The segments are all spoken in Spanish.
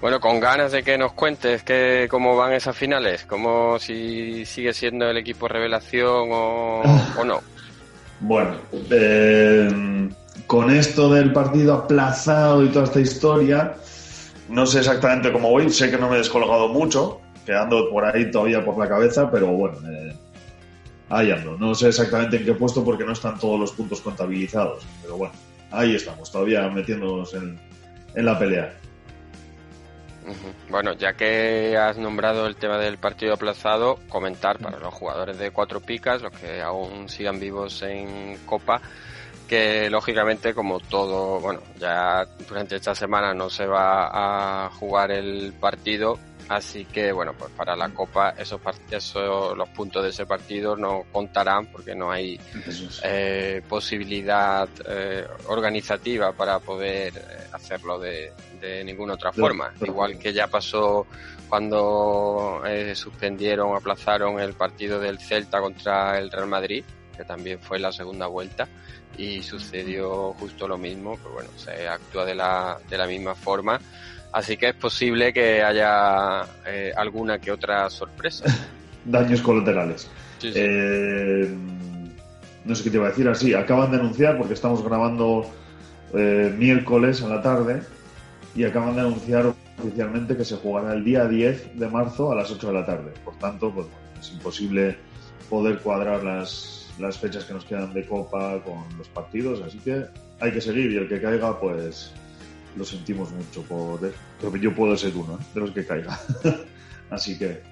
Bueno, con ganas de que nos cuentes que, cómo van esas finales, cómo si sigue siendo el equipo revelación o, no. Bueno, eh, con esto del partido aplazado y toda esta historia, no sé exactamente cómo voy, sé que no me he descolgado mucho, quedando por ahí todavía por la cabeza, pero bueno, eh, ahí ando. No sé exactamente en qué puesto porque no están todos los puntos contabilizados, pero bueno, ahí estamos, todavía metiéndonos en, en la pelea. Bueno, ya que has nombrado el tema del partido aplazado, comentar para los jugadores de cuatro picas, los que aún sigan vivos en Copa, que lógicamente como todo, bueno, ya durante esta semana no se va a jugar el partido, Así que bueno, pues para la Copa esos, esos los puntos de ese partido no contarán porque no hay eh, posibilidad eh, organizativa para poder eh, hacerlo de, de ninguna otra forma. Igual que ya pasó cuando suspendieron, aplazaron el partido del Celta contra el Real Madrid, que también fue la segunda vuelta y sucedió justo lo mismo, pues bueno, se actúa de la, de la misma forma Así que es posible que haya eh, alguna que otra sorpresa. Daños colaterales. Eh, no sé qué te iba a decir así. Acaban de anunciar, porque estamos grabando eh, miércoles en la tarde, y acaban de anunciar oficialmente que se jugará el día 10 de marzo a las 8 de la tarde. Por tanto, pues, es imposible poder cuadrar las, las fechas que nos quedan de Copa con los partidos, así que hay que seguir y el que caiga, pues lo sentimos mucho por yo puedo ser uno ¿eh? de los que caiga. Así que.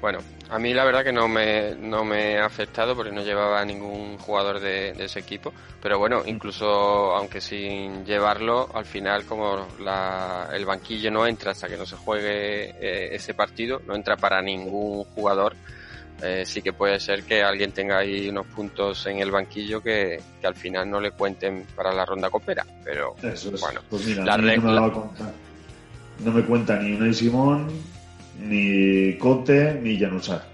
Bueno a mí la verdad que no me no me ha afectado porque no llevaba ningún jugador de, ese equipo. Pero bueno incluso aunque sin llevarlo al final como la, el banquillo no entra hasta que no se juegue eh, ese partido no entra para ningún jugador eh, sí que puede ser que alguien tenga ahí unos puntos en el banquillo que, al final no le cuenten para la ronda copera. Pero bueno, pues la regla... no, me cuenta ni Unai Simón, ni Cote, ni Janusar.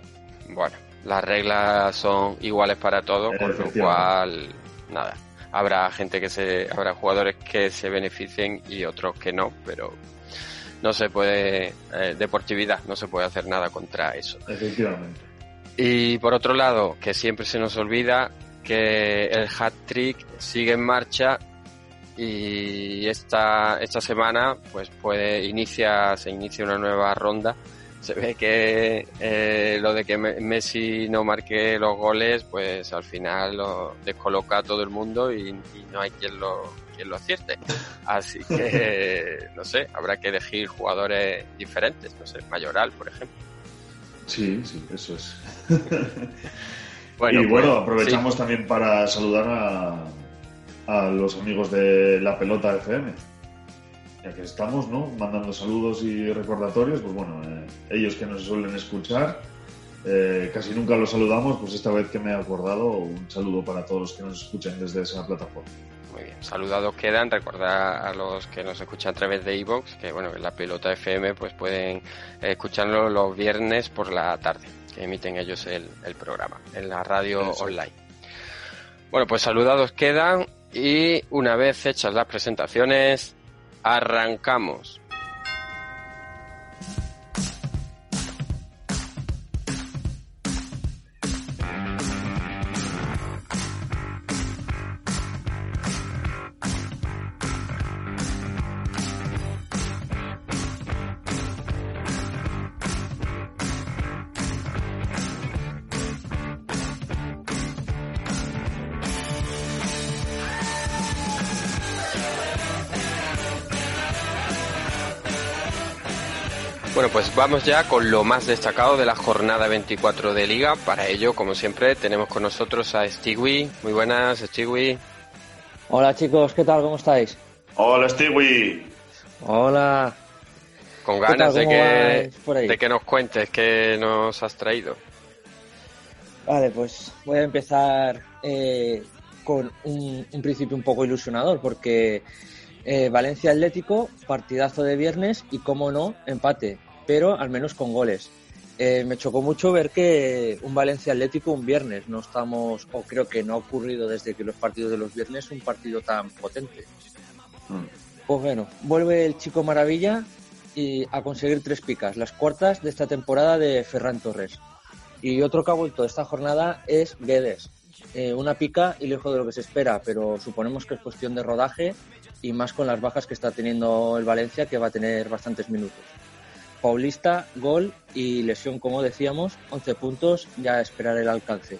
Bueno, las reglas son iguales para todos, con lo cual, nada. Habrá gente que se, habrá jugadores que se beneficien y otros que no, pero no se puede, eh, deportividad, no se puede hacer nada contra eso. Efectivamente. Y por otro lado, que siempre se nos olvida que el hat trick sigue en marcha y esta, esta semana pues puede inicia, se inicia una nueva ronda. Se ve que eh, lo de que Messi no marque los goles, pues al final lo descoloca a todo el mundo y, no hay quien lo, quien lo acierte. Así que, no sé, habrá que elegir jugadores diferentes, no sé, Mayoral, por ejemplo. Sí, sí, eso es. Bueno, y bueno, pues, aprovechamos también para saludar a, los amigos de La Pelota FM. Ya que estamos, ¿no? Mandando saludos y recordatorios, pues bueno, eh, ellos que nos suelen escuchar, eh, casi nunca los saludamos, pues esta vez que me he acordado, un saludo para todos los que nos escuchan desde esa plataforma. Muy bien, saludados quedan. Recordar a los que nos escuchan a través de iVoox que, bueno, en la pelota FM pues pueden escucharlo los viernes por la tarde, que emiten ellos el, programa en la radio online. Bueno, pues saludados quedan y una vez hechas las presentaciones, arrancamos. Vamos ya con lo más destacado de la jornada 24 de Liga. Para ello, como siempre, tenemos con nosotros a Stewie. Muy buenas, Stewie. Hola chicos, ¿qué tal? ¿Cómo estáis? Hola Stewie. Hola. Con ganas de que, de que nos cuentes qué nos has traído. Vale, pues voy a empezar eh, con un, principio un poco ilusionador, porque eh, Valencia Atlético, partidazo de viernes y, como no, empate, pero al menos con goles. Eh, me chocó mucho ver que un Valencia Atlético un viernes, no estamos, o creo que no ha ocurrido desde que los partidos de los viernes, un partido tan potente. Mm. Pues bueno, vuelve el chico Maravilla y a conseguir tres picas, las cuartas de esta temporada de Ferran Torres. Y otro que ha vuelto esta jornada es Guedes. Eh, una pica y lejos de lo que se espera, pero suponemos que es cuestión de rodaje y más con las bajas que está teniendo el Valencia, que va a tener bastantes minutos. Paulista, gol y lesión, como decíamos, 11 puntos, ya a esperar el alcance.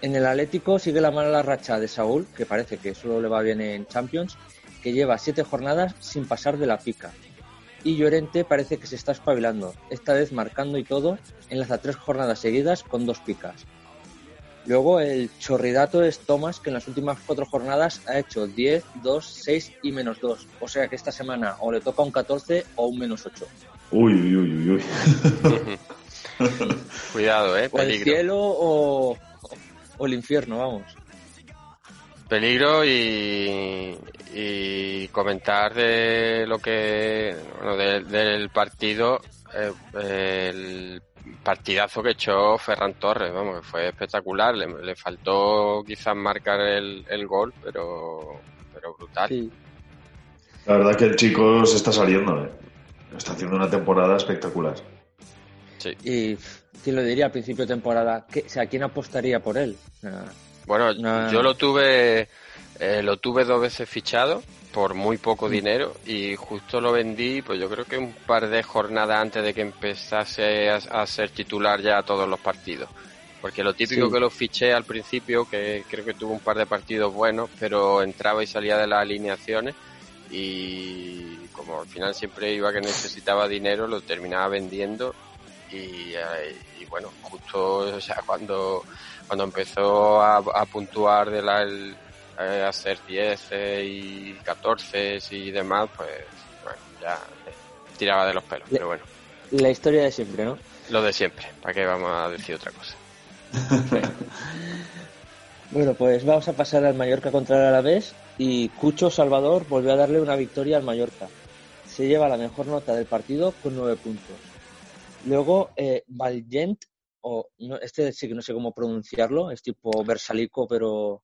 En el Atlético sigue la mala racha de Saúl, que parece que solo le va bien en Champions, que lleva siete jornadas sin pasar de la pica. Y Llorente parece que se está espabilando, esta vez marcando y todo, enlaza tres jornadas seguidas con dos picas. Luego el chorridato es Thomas, que en las últimas cuatro jornadas ha hecho 10, 2, 6 y menos 2. O sea que esta semana o le toca un 14 o un menos 8. Uy, uy, uy, uy. Cuidado, eh. O el cielo o, el infierno, vamos. Peligro y, y comentar de lo que. Bueno, del partido. Eh, el partidazo que echó Ferran Torres, vamos, que fue espectacular. Le, faltó quizás marcar el, gol, pero, pero brutal. La verdad que el chico se está saliendo, ¿eh? Está haciendo una temporada espectacular. Sí. Y quién lo diría al principio de temporada, ¿Qué, o sea, ¿quién apostaría por él? bueno, yo lo tuve, eh, lo tuve dos veces fichado por muy poco dinero y justo lo vendí, pues yo creo que un par de jornadas antes de que empezase a, ser titular ya todos los partidos. Porque lo típico que lo fiché al principio, que creo que tuvo un par de partidos buenos, pero entraba y salía de las alineaciones y como al final siempre iba que necesitaba dinero, lo terminaba vendiendo y, eh, bueno, justo ya cuando, cuando empezó a, puntuar de la, eh, hacer 10 y 14 y demás, pues bueno, ya tiraba de los pelos, pero bueno. La historia de siempre, ¿no? Lo de siempre, ¿para qué vamos a decir otra cosa? bueno, pues vamos a pasar al Mallorca contra el Alavés y Cucho Salvador volvió a darle una victoria al Mallorca. Se lleva la mejor nota del partido con 9 puntos. Luego, eh, o no, este sí que no sé cómo pronunciarlo, es tipo Versalico, pero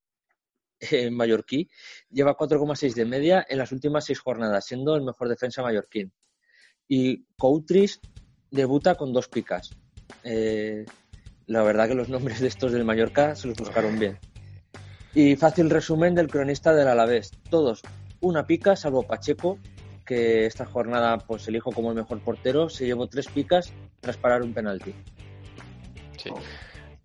en mallorquí, lleva 4,6 de media en las últimas seis jornadas, siendo el mejor defensa mallorquín. Y Coutris debuta con dos picas. Eh, la verdad que los nombres de estos del Mallorca se los buscaron bien. Y fácil resumen del cronista del Alavés. Todos una pica, salvo Pacheco, que esta jornada pues elijo como el mejor portero, se llevó tres picas tras parar un penalti. Sí.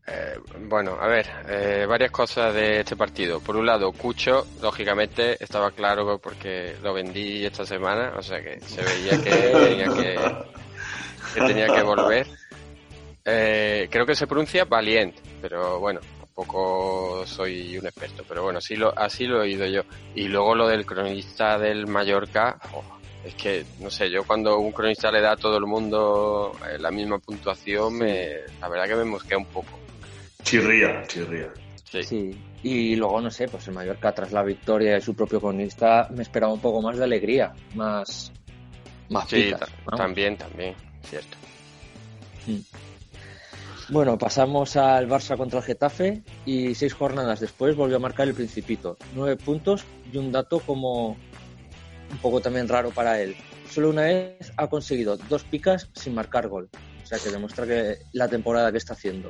Eh, bueno, a ver, eh, varias cosas de este partido. Por un lado, Cucho, lógicamente, estaba claro porque lo vendí esta semana, o sea que se veía que tenía que, tenía que volver. Eh, creo que se pronuncia Valiant, pero bueno, tampoco soy un experto, pero bueno, así lo, así lo he oído yo. Y luego lo del cronista del Mallorca, es que, no sé, yo cuando un cronista le da a todo el mundo la misma puntuación, me, la verdad que me mosquea un poco. Chirría, chirría. Sí. Y luego, no sé, pues el Mallorca tras la victoria de su propio cronista me esperaba un poco más de alegría, más... más sí, también, también, cierto. Mm. Bueno, pasamos al Barça contra el Getafe y seis jornadas después volvió a marcar el Principito. Nueve puntos y un dato como un poco también raro para él. Solo una vez ha conseguido dos picas sin marcar gol. O sea que demuestra que la temporada que está haciendo.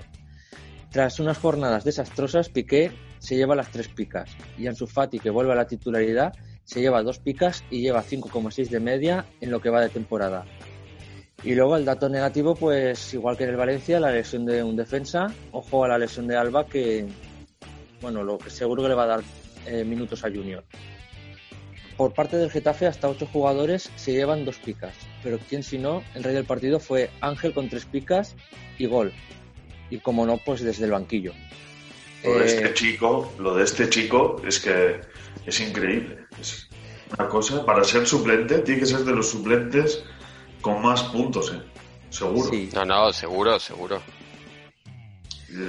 Tras unas jornadas desastrosas, Piqué se lleva las tres picas y Ansu Fati, que vuelve a la titularidad, se lleva dos picas y lleva 5,6 de media en lo que va de temporada. Y luego el dato negativo, pues igual que en el Valencia, la lesión de un defensa. Ojo a la lesión de Alba, que bueno, lo que seguro que le va a dar eh, minutos a Junior. por parte del Getafe hasta ocho jugadores se llevan dos picas, pero quien si no, el rey del partido fue Ángel con tres picas y gol. Y como no, pues desde el banquillo. Lo de este chico, lo de este chico es que es increíble. Es una cosa, para ser suplente, tiene que ser de los suplentes con más puntos, ¿eh? Seguro. No, no, seguro, seguro.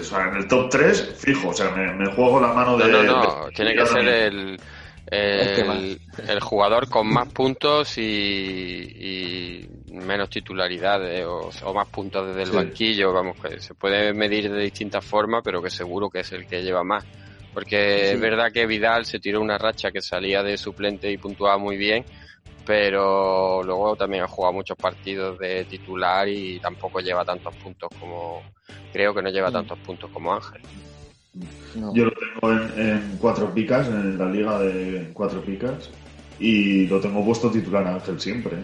O sea, en el top 3, fijo, o sea, me, juego la mano de. No, no, no, tiene que ser el, el, jugador con más puntos y, menos titularidades o, más puntos desde el banquillo, vamos, que se puede medir de distintas formas, pero que seguro que es el que lleva más. Porque es verdad que Vidal se tiró una racha que salía de suplente y puntuaba muy bien, pero luego también ha jugado muchos partidos de titular y tampoco lleva tantos puntos como creo que no lleva mm. tantos puntos como Ángel. Yo lo tengo en, cuatro picas, en la liga de cuatro picas, y lo tengo puesto titular Ángel siempre.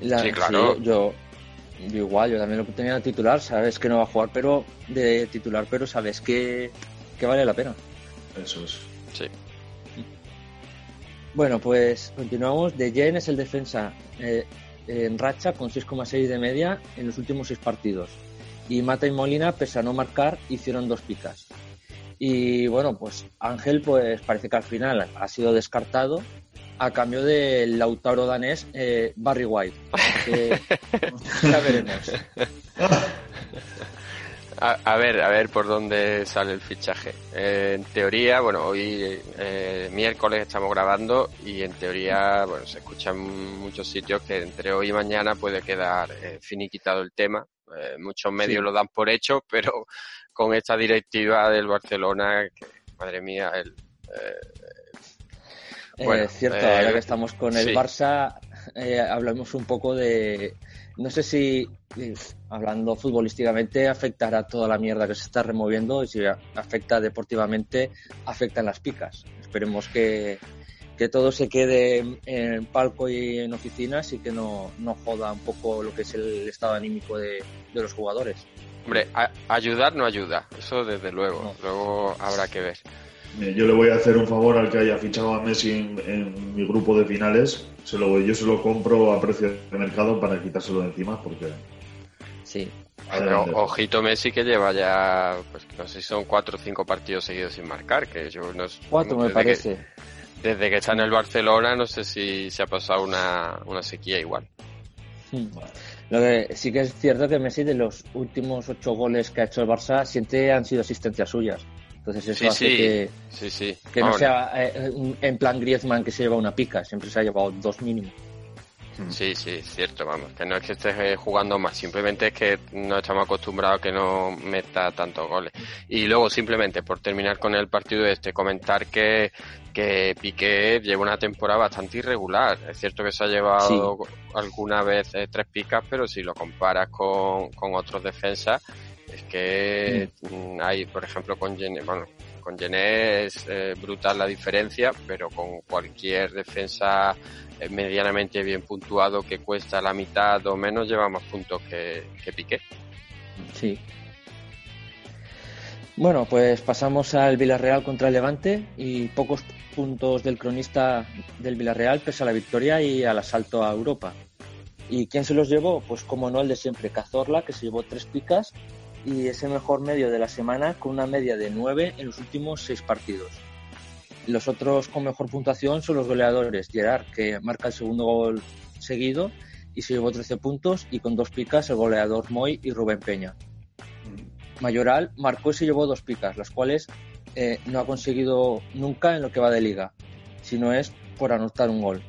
sí, claro. yo, igual, yo también lo tenía titular, sabes que no va a jugar pero de titular, pero sabes que, que vale la pena. Eso es. Sí. Bueno, pues continuamos. De Jen es el defensa eh, en racha con 6,6 de media en los últimos seis partidos. Y Mata y Molina, pese a no marcar, hicieron dos picas. Y bueno, pues Ángel, pues parece que al final ha sido descartado a cambio del Lautaro danés eh, Barry White. ya veremos. A, ver, a ver por dónde sale el fichaje. Eh, en teoría, bueno, hoy eh, miércoles estamos grabando y en teoría, bueno, se escucha en muchos sitios que entre hoy y mañana puede quedar eh, finiquitado el tema. Eh, muchos medios lo dan por hecho, pero con esta directiva del Barcelona, que, madre mía, el... bueno, es cierto, ahora que estamos con el Barça, hablamos un poco de no sé si, hablando futbolísticamente, afectará toda la mierda que se está removiendo y si afecta deportivamente, afecta en las picas. Esperemos que, todo se quede en palco y en oficinas y que no, no joda un poco lo que es el estado anímico de, los jugadores. Hombre, ayudar no ayuda, eso desde luego, luego habrá que ver. Yo le voy a hacer un favor al que haya fichado a Messi en, mi grupo de finales. Se lo, yo se lo compro a precio de mercado para quitárselo de encima porque... Sí. ojito Messi que lleva ya, pues no sé si son cuatro o cinco partidos seguidos sin marcar, que yo no Cuatro me parece. desde que está en el Barcelona no sé si se ha pasado una, una sequía igual. Lo que sí que es cierto que Messi de los últimos ocho goles que ha hecho el Barça siete han sido asistencias suyas. Entonces eso hace que, que no sea eh, en plan Griezmann que se lleva una pica, siempre se ha llevado dos mínimos. Hmm. Sí, sí, cierto, vamos, que no es que estés eh, jugando más, simplemente es que no estamos acostumbrados a que no meta tantos goles. Y luego, simplemente, por terminar con el partido este, comentar que, que Piqué lleva una temporada bastante irregular. Es cierto que se ha llevado alguna vez eh, tres picas, pero si lo comparas con, con otros defensas, es que mm, hay, por ejemplo, con Gené, bueno, con Gené es eh, brutal la diferencia, pero con cualquier defensa eh, medianamente bien puntuado que cuesta la mitad o menos lleva más puntos que, que Piqué. Sí. Bueno, pues pasamos al Villarreal contra el Levante y pocos puntos del cronista del Villarreal pese a la victoria y al asalto a Europa. ¿Y quién se los llevó? Pues como no el de siempre, Cazorla, que se llevó tres picas y es el mejor medio de la semana con una media de 9 en los últimos 6 partidos. Los otros con mejor puntuación son los goleadores. Gerard, que marca el segundo gol seguido y se llevó 13 puntos, y con dos picas el goleador Moy y Rubén Peña. Mayoral marcó y se llevó dos picas, las cuales eh, no ha conseguido nunca en lo que va de liga, sino es por anotar un gol.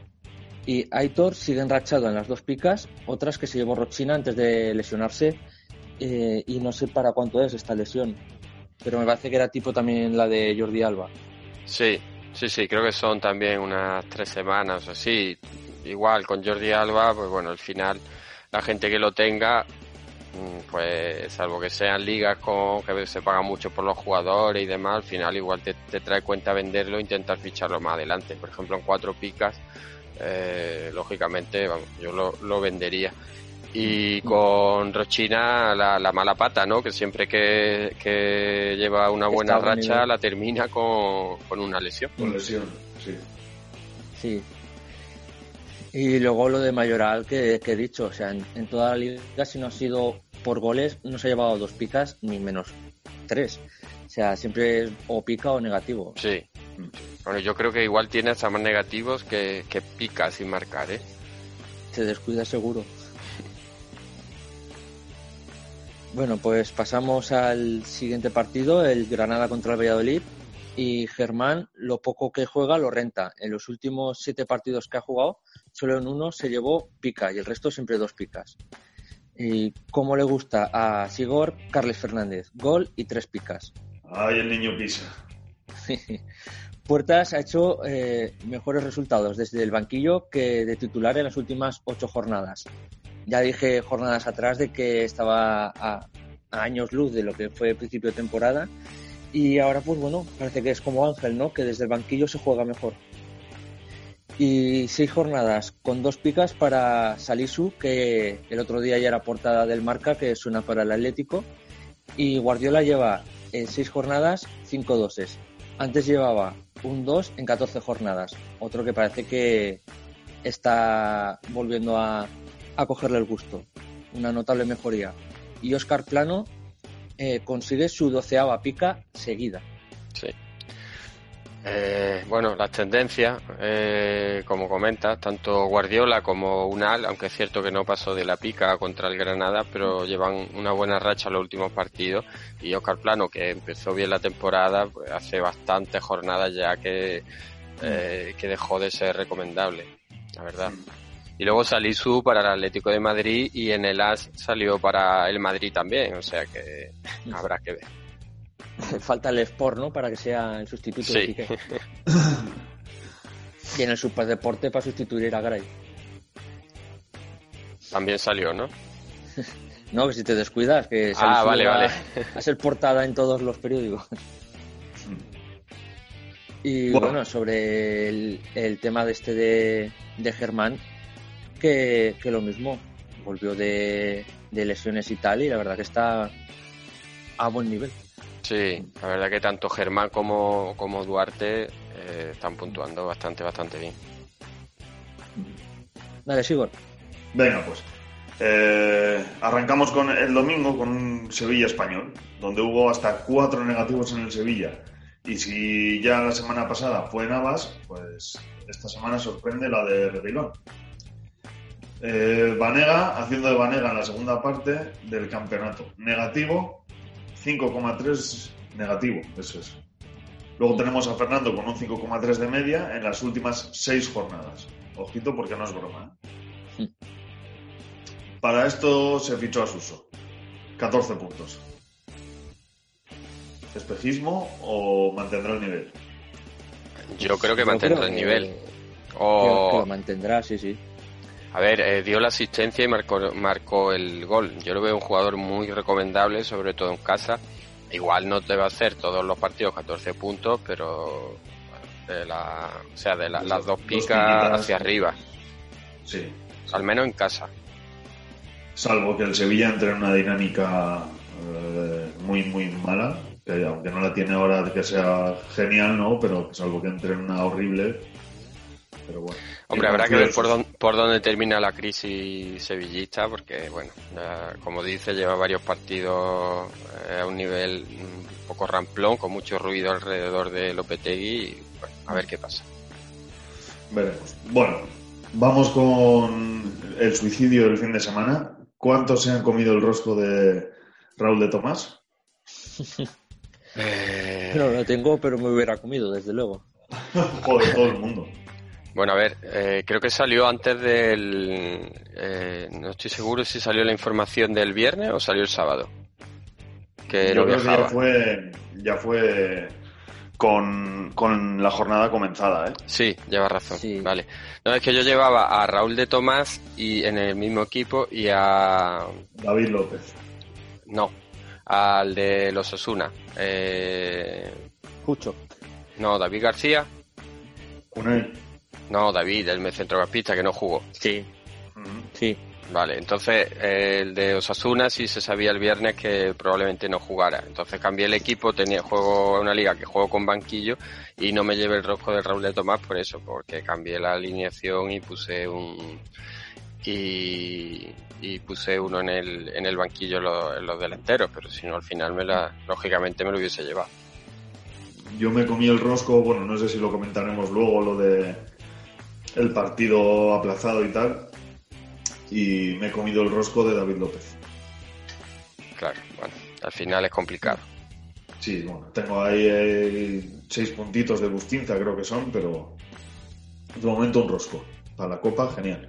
Y Aitor sigue enrachado en las dos picas, otras que se llevó Rochina antes de lesionarse eh, y no sé para cuánto es esta lesión, pero me parece que era tipo también la de Jordi Alba. Sí, sí, sí, creo que son también unas tres semanas o así. Igual con Jordi Alba, pues bueno, al final la gente que lo tenga, mm, pues salvo que sean ligas con que se paga mucho por los jugadores y demás, al final igual te, trae cuenta venderlo e intentar ficharlo más adelante. Por ejemplo, en cuatro picas, eh, lógicamente, vamos, yo lo, lo vendería y con Rochina la, mala pata, ¿no? Que siempre que, lleva una buena racha la termina con, una lesión. Con lesión, sí. Sí. Y luego lo de Mayoral que, he dicho, o sea, en, toda la liga si no ha sido por goles no se ha llevado dos picas ni menos tres. O sea, siempre es o pica o negativo. Sí. Bueno, yo creo que igual tiene hasta más negativos que, que pica sin marcar, ¿eh? Se descuida seguro. Bueno, pues pasamos al siguiente partido, el Granada contra el Valladolid. Y Germán, lo poco que juega lo renta. En los últimos siete partidos que ha jugado, solo en uno se llevó pica y el resto siempre dos picas. ¿Y cómo le gusta a Sigor, Carles Fernández? Gol y tres picas. Ay, el niño pisa. Puertas ha hecho eh, mejores resultados desde el banquillo que de titular en las últimas ocho jornadas. Ya dije jornadas atrás de que estaba a, años luz de lo que fue principio de temporada y ahora pues bueno, parece que es como Ángel, ¿no? Que desde el banquillo se juega mejor. Y seis jornadas con dos picas para Salisu, que el otro día ya era portada del marca, que suena para el Atlético. Y Guardiola lleva en seis jornadas cinco doses. Antes llevaba un 2 en 14 jornadas. Otro que parece que está volviendo a, a cogerle el gusto. Una notable mejoría. Y Oscar Plano eh, consigue su doceava pica seguida. Sí. Eh, bueno, las tendencias, eh, como comentas, tanto Guardiola como Unal, aunque es cierto que no pasó de la pica contra el Granada, pero llevan una buena racha los últimos partidos. Y Oscar Plano, que empezó bien la temporada, pues hace bastantes jornadas ya que, que dejó de ser recomendable, la verdad. Y luego su para el Atlético de Madrid y en el AS salió para el Madrid también, o sea que habrá que ver. Falta el Sport, ¿no? Para que sea el sustituto de Piqué. y en el Superdeporte para sustituir a Gray. También salió, ¿no? no, que si te descuidas, que ah, vale, vale. a ser portada en todos los periódicos. y bueno, sobre el, tema de este de, de Germán, que, lo mismo. Volvió de, lesiones y tal, y la verdad que está a buen nivel. Sí, la verdad que tanto Germán como, como Duarte eh, están puntuando bastante, bastante bien. Dale, Sigor. Venga, pues. Eh, arrancamos con el domingo con un Sevilla español, donde hubo hasta cuatro negativos en el Sevilla. Y si ya la semana pasada fue Navas, pues esta semana sorprende la de Reguilón. Eh, Vanega, haciendo de Vanega en la segunda parte del campeonato. Negativo, 5,3 negativo, eso es. Luego tenemos a Fernando con un 5,3 de media en las últimas seis jornadas. Ojito porque no es broma. ¿eh? Para esto se fichó a Suso. 14 puntos. ¿Espejismo o mantendrá el nivel? Yo creo que mantendrá el nivel. O... que lo mantendrá, sí, sí. A ver, eh, dio la asistencia y marcó, marcó el gol. Yo lo veo un jugador muy recomendable, sobre todo en casa. Igual no debe hacer todos los partidos 14 puntos, pero de la, o sea, de las dos picas hacia arriba. Sí. Al menos en casa. Salvo que el Sevilla entre en una dinámica eh, muy, muy mala, que aunque no la tiene ahora que sea genial, ¿no? Pero salvo que entre en una horrible, Hombre, habrá que ver por dónde, termina la crisis sevillista, porque, bueno, como dice, lleva varios partidos eh, a un nivel un poco ramplón, con mucho ruido alrededor de Lopetegui. Y, a ver qué pasa. Veremos. Bueno, vamos con el suicidio del fin de semana. ¿Cuántos se han comido el rostro de Raúl de Tomás? No lo tengo, pero me hubiera comido, desde luego. Joder, todo el mundo. Bueno, a ver, eh, creo que salió antes del... Eh, no estoy seguro si salió la información del viernes o salió el sábado. Que Yo creo que ya fue, ya fue con, la jornada comenzada, ¿eh? Sí, lleva razón. Vale. No, es que yo llevaba a Raúl de Tomás y en el mismo equipo y a... David López. No, al de los Osuna. Eh... Cucho. No, David García. Con él. No, David, el centrocampista que no jugó. Sí. Sí. Vale, entonces el de Osasuna sí se sabía el viernes que probablemente no jugara. Entonces cambié el equipo, tenía juego una liga que juego con banquillo y no me llevé el rojo de Raúl de Tomás por eso, porque cambié la alineación y puse un y, puse uno en el, en el banquillo en los, delanteros, pero si no al final me la, lógicamente me lo hubiese llevado. Yo me comí el rosco, bueno, no sé si lo comentaremos luego, lo de el partido aplazado y tal, y me he comido el rosco de David López. Claro, bueno, al final es complicado. Sí, bueno, tengo ahí eh, seis puntitos de Bustinza, creo que son, pero de momento un rosco. Para la Copa, genial.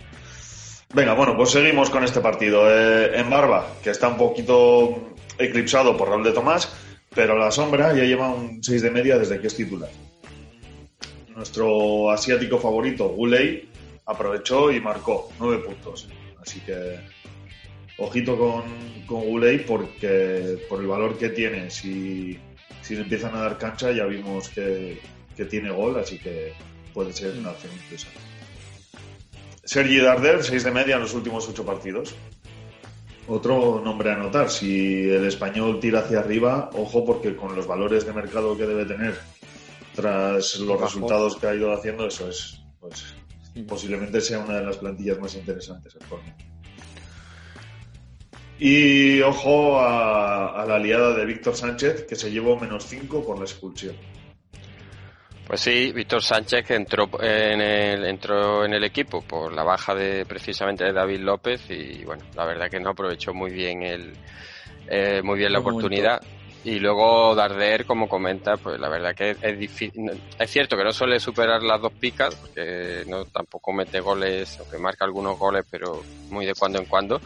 Venga, bueno, pues seguimos con este partido. Eh, en Barba, que está un poquito eclipsado por Raúl de Tomás, pero la sombra ya lleva un 6 de media desde que es titular. Nuestro asiático favorito, Gulei, aprovechó y marcó 9 puntos. Así que ojito con, con Gulei porque por el valor que tiene, si, si le empiezan a dar cancha ya vimos que, tiene gol, así que puede ser una opción interesante. Sergi Darder, 6 de media en los últimos 8 partidos. Otro nombre a notar, si el español tira hacia arriba, ojo porque con los valores de mercado que debe tener tras los resultados que ha ido haciendo, eso es pues, posiblemente sea una de las plantillas más interesantes actualmente. Y ojo a, la aliada de Víctor Sánchez, que se llevó menos 5 por la expulsión. Pues sí, Víctor Sánchez que entró en el, entró en el equipo por la baja de precisamente de David López y bueno, la verdad que no aprovechó muy bien el eh, muy bien la oportunidad. Y luego Darder, como comenta, pues la verdad que es, difícil. Es cierto que no suele superar las dos picas, porque no tampoco mete goles, aunque marca algunos goles, pero muy de cuando en cuando,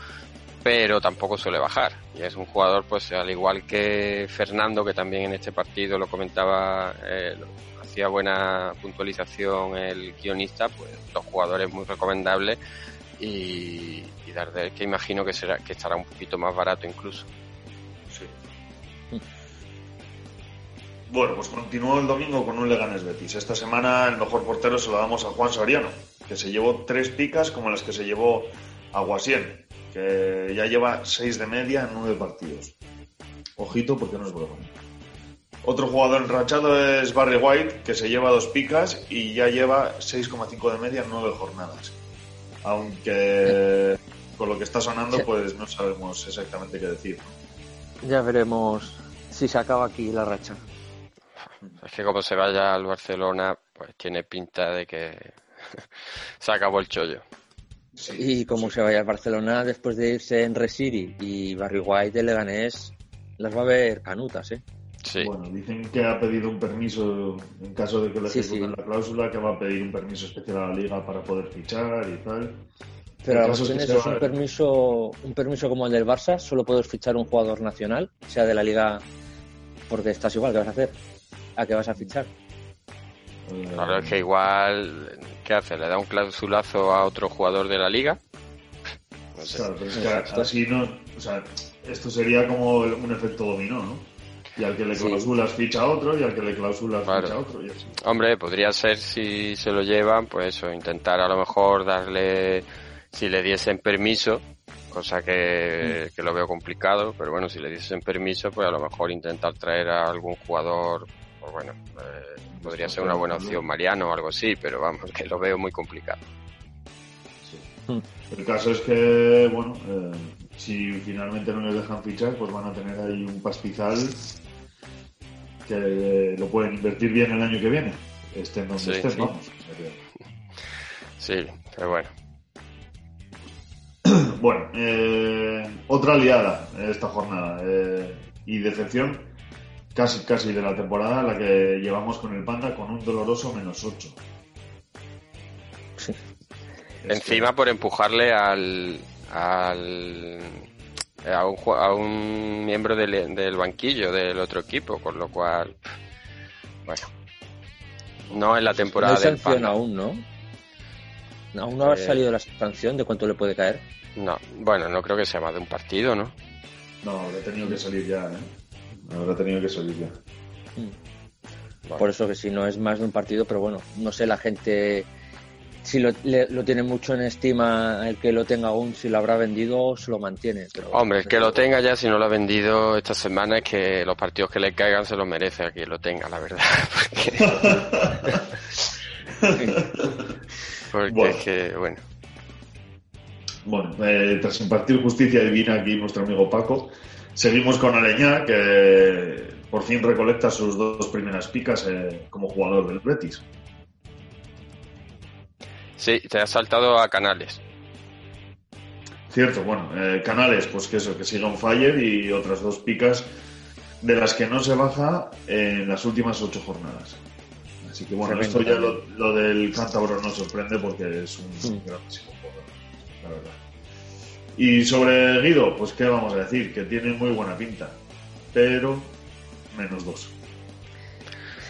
pero tampoco suele bajar. Y es un jugador, pues al igual que Fernando, que también en este partido lo comentaba, eh, hacía buena puntualización el guionista, pues dos jugadores muy recomendables y, y Darder que imagino que será que estará un poquito más barato incluso. Bueno, pues continuó el domingo con un Leganes Betis. Esta semana el mejor portero se lo damos a Juan Soriano, que se llevó tres picas como las que se llevó a Guasien, que ya lleva seis de media en nueve partidos. Ojito porque no es broma. Otro jugador enrachado es Barry White, que se lleva dos picas y ya lleva 6,5 de media en nueve jornadas. Aunque con lo que está sonando, pues no sabemos exactamente qué decir. Ya veremos si se acaba aquí la racha. Es que como se vaya al Barcelona, pues tiene pinta de que se acabó el chollo. Y como se vaya al Barcelona después de irse en Resiri y Barry White de Leganés, las va a ver canutas, ¿eh? Sí. Bueno, dicen que ha pedido un permiso, en caso de que le ejecuten la cláusula, que va a pedir un permiso especial a la liga para poder fichar y tal. Pero la cuestión es, es un permiso, un permiso como el del Barça, solo puedes fichar un jugador nacional, sea de la liga, porque estás igual, ¿qué vas a hacer? ¿A qué vas a fichar? Claro, es que igual, ¿qué hace? ¿Le da un clausulazo a otro jugador de la liga? Claro, pero es que así no. O sea, esto sería como un efecto dominó, ¿no? Y al que le clausulas ficha a otro, y al que le clausulas ficha a otro, y así. Hombre, podría ser si se lo llevan, pues eso, intentar a lo mejor darle. Si le diesen permiso, cosa que, mm. que, lo veo complicado, pero bueno, si le diesen permiso, pues a lo mejor intentar traer a algún jugador pues bueno, eh, podría ser una buena opción Mariano o algo así, pero vamos, que lo veo muy complicado. El caso es que, bueno, eh, si finalmente no les dejan fichar, pues van a tener ahí un pastizal que lo pueden invertir bien el año que viene, estén donde estén, vamos. Sí, pero bueno. bueno, eh, otra aliada esta jornada y decepción casi casi de la temporada, la que llevamos con el Panda con un doloroso menos 8. Encima por empujarle al, al a, un, a un miembro del, del, banquillo del otro equipo, con lo cual, bueno, no en la temporada no hay sanción aún, ¿no? Aún no ha eh, salido la sanción de cuánto le puede caer. No, bueno, no creo que sea más de un partido, ¿no? No, le he tenido que salir ya, ¿eh? Habrá tenido que salir ya. Por eso que si no es más de un partido, pero bueno, no sé la gente si lo, tiene mucho en estima, el que lo tenga aún, si lo habrá vendido, se lo mantiene. Hombre, el que lo tenga ya, si no lo ha vendido esta semana, es que los partidos que le caigan se lo merece a quien lo tenga, la verdad. Porque, es que, bueno. Bueno, eh, tras impartir justicia divina aquí nuestro amigo Paco, seguimos con Aleñá, que por fin recolecta sus dos primeras picas eh, como jugador del Betis. Sí, te has saltado a Canales. Cierto, bueno, eh, Canales, pues que eso, que siga un fire y otras dos picas de las que no se baja en las últimas ocho jornadas. Así que bueno, esto ya lo, del cántabro no sorprende porque es un mm. grandísimo jugador, la verdad. Y sobre Guido, pues qué vamos a decir, que tiene muy buena pinta, pero menos dos.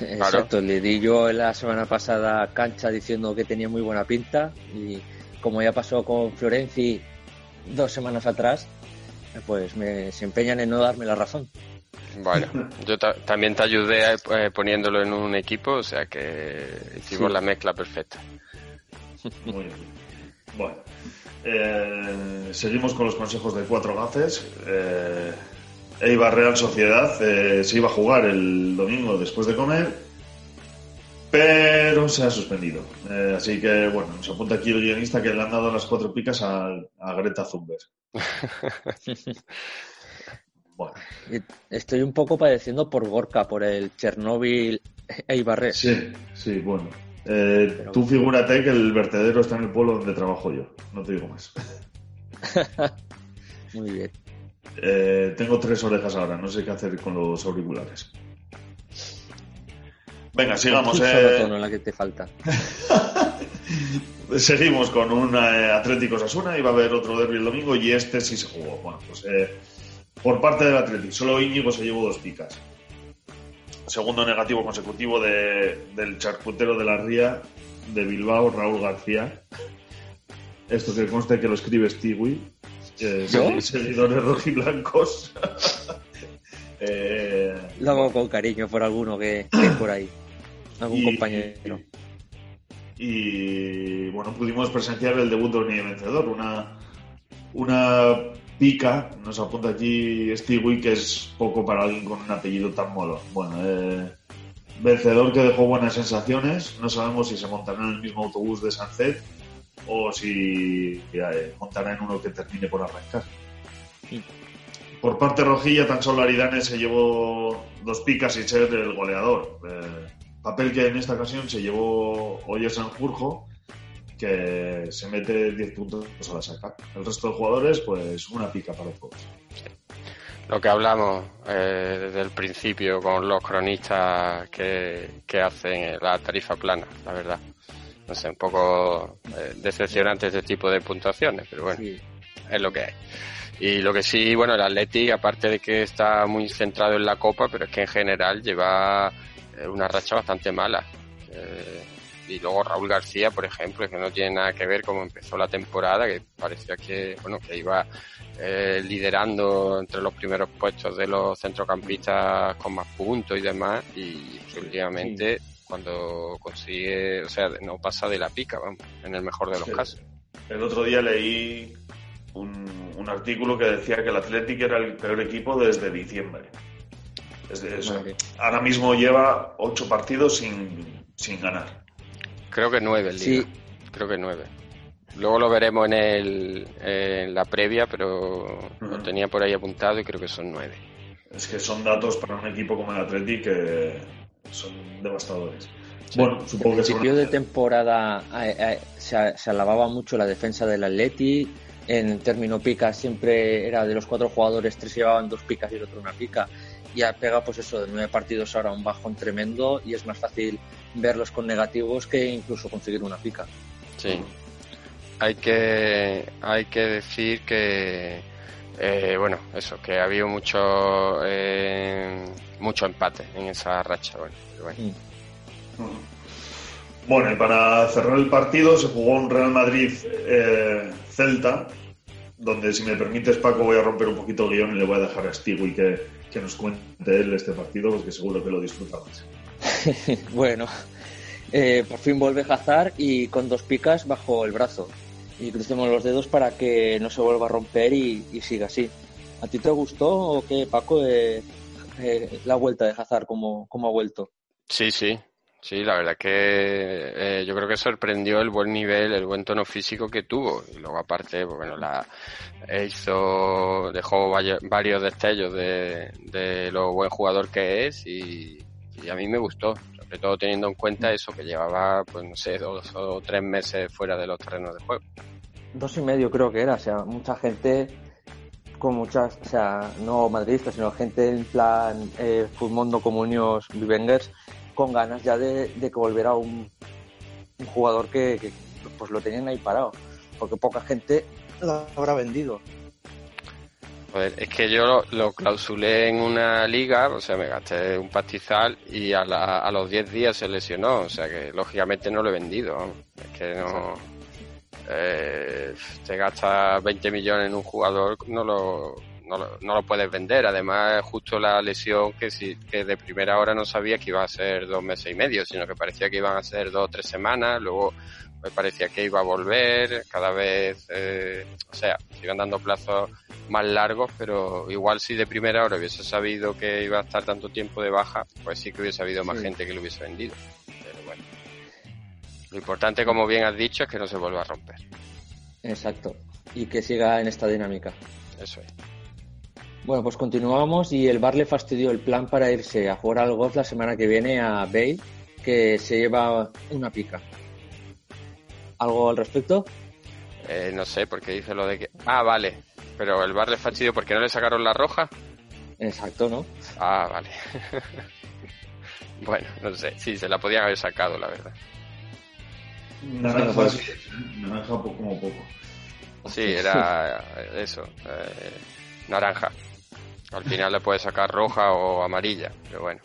Exacto, le di yo la semana pasada cancha diciendo que tenía muy buena pinta y como ya pasó con Florenzi dos semanas atrás, pues me, se empeñan en no darme la razón. Bueno, yo también te ayudé eh, poniéndolo en un equipo, o sea que hicimos la mezcla perfecta. Muy bien. Bueno, eh, seguimos con los consejos de cuatro gafes. Eh, Eibar Real Sociedad eh, se iba a jugar el domingo después de comer, pero se ha suspendido. Eh, así que, bueno, nos apunta aquí el guionista que le han dado las cuatro picas a, Greta Thunberg. bueno. Estoy un poco padeciendo por Gorka, por el Chernóbil Eibar Sí, sí, bueno. Eh, tú figúrate que el vertedero está en el pueblo donde trabajo yo. No te digo más. Muy bien. Eh, tengo tres orejas ahora, no sé qué hacer con los auriculares. Venga, sigamos. Eh... la que te falta. Seguimos con un eh, Atlético Sasuna y va a haber otro derby el domingo y este sí se jugó. Bueno, pues eh, por parte del Atlético, solo Íñigo se llevó dos picas. Segundo negativo consecutivo del charcutero de la Ría de Bilbao, Raúl García. Esto que conste que lo escribe Stewie eh, seguidores rojiblancos. eh, Lo hago con cariño por alguno que, que por ahí, algún compañero. Y, bueno, pudimos presenciar el debut de un vencedor, una, una pica, nos apunta aquí Stewie, que es poco para alguien con un apellido tan molo. Bueno, eh, vencedor que dejó buenas sensaciones, no sabemos si se montará en el mismo autobús de Sanzet o si eh, montará en uno que termine por arrancar. Por parte rojilla, tan solo Aridane se llevó dos picas y ser el goleador. Eh, papel que en esta ocasión se llevó Oye Sanjurjo, que se mete 10 puntos a la saca. El resto de jugadores, pues una pica para todos. Lo que hablamos eh, desde el principio con los cronistas que, que hacen la tarifa plana, la verdad no sé, un poco eh, decepcionante este tipo de puntuaciones, pero bueno, es lo que hay. Y lo que sí, bueno, el Athletic, aparte de que está muy centrado en la Copa, pero es que en general lleva eh, una racha bastante mala. Eh, y luego Raúl García, por ejemplo, que no tiene nada que ver cómo empezó la temporada, que parecía que, bueno, que iba liderando entre los primeros puestos de los centrocampistas con más puntos y demás, y últimamente cuando consigue, o sea, no pasa de la pica, vamos, en el mejor de los casos. El otro día leí un, artículo que decía que el Athletic era el peor equipo desde diciembre. Ahora mismo lleva ocho partidos sin, sin ganar. Creo que nueve el. Sí. Creo que nueve. Luego lo veremos en, el, en la previa, pero lo tenía por ahí apuntado y creo que son nueve. Es que son datos para un equipo como el Athletic que son devastadores. Bueno, supongo que... principio de temporada eh, eh, se, alababa mucho la defensa del Atleti. En término pica siempre era de los cuatro jugadores, tres llevaban dos picas y el otro una pica. Y ha pegado pues eso, de nueve partidos ahora un bajón tremendo y es más fácil verlos con negativos que incluso conseguir una pica. Sí. Hay que, hay que decir que, eh, bueno, eso, que ha habido mucho, eh, mucho empate en esa racha. Bueno, bueno. y para cerrar el partido se jugó un Real Madrid-Celta, eh, donde si me permites Paco voy a romper un poquito el guion y le voy a dejar a Stigui que, que nos cuente él este partido, porque seguro que lo disfruta bueno, eh, por fin vuelve Hazard y con dos picas bajo el brazo. Y crucemos los dedos para que no se vuelva a romper y, siga así. ¿A ti te gustó o qué, Paco, eh, eh, la vuelta de Hazard, cómo, cómo ha vuelto? Sí, sí, Sí, la verdad que eh, yo creo que sorprendió el buen nivel, el buen tono físico que tuvo. Y luego aparte, pues bueno, la hizo, dejó varios destellos de, de lo buen jugador que es y, a mí me gustó. Sobre todo teniendo en cuenta eso que llevaba, pues no sé, dos o tres meses fuera de los terrenos de juego. Dos y medio creo que era, o sea, mucha gente con muchas, o sea, no madridistas, sino gente en plan eh, Mundo Comunios Vivengers con ganas ya de, que volviera un, un jugador que, pues lo tenían ahí parado, porque poca gente lo habrá vendido. Es que yo lo, clausulé en una liga, o sea, me gasté un pastizal y a, a los 10 días se lesionó, o sea que lógicamente no lo he vendido. Es que no. Eh, te gastas 20 millones en un jugador, no lo, no lo, no lo puedes vender. Además, justo la lesión que, si, que de primera hora no sabía que iba a ser dos meses y medio, sino que parecía que iban a ser dos o tres semanas, luego me parecía que iba a volver, cada vez, eh, o sea, se iban dando plazos más largos, pero igual si de primera hora hubiese sabido que iba a estar tanto tiempo de baja, pues sí que hubiese habido más gente que lo hubiese vendido. Pero bueno, lo importante, como bien has dicho, es que no se vuelva a romper. Exacto, y que siga en esta dinámica. Eso es. Bueno, pues continuamos y el Bar le fastidió el plan para irse a jugar al golf la semana que viene a Bay, que se lleva una pica. ¿Algo al respecto? Eh, no sé, porque dice lo de que... Ah, vale, pero el Bar le fastidió porque no le sacaron la roja. Exacto, ¿no? Ah, vale. bueno, no sé, sí, se la podían haber sacado, la verdad. Naranja, pues... naranja como poco. Sí, era eso, eh, naranja. Al final le puede sacar roja o amarilla, pero bueno,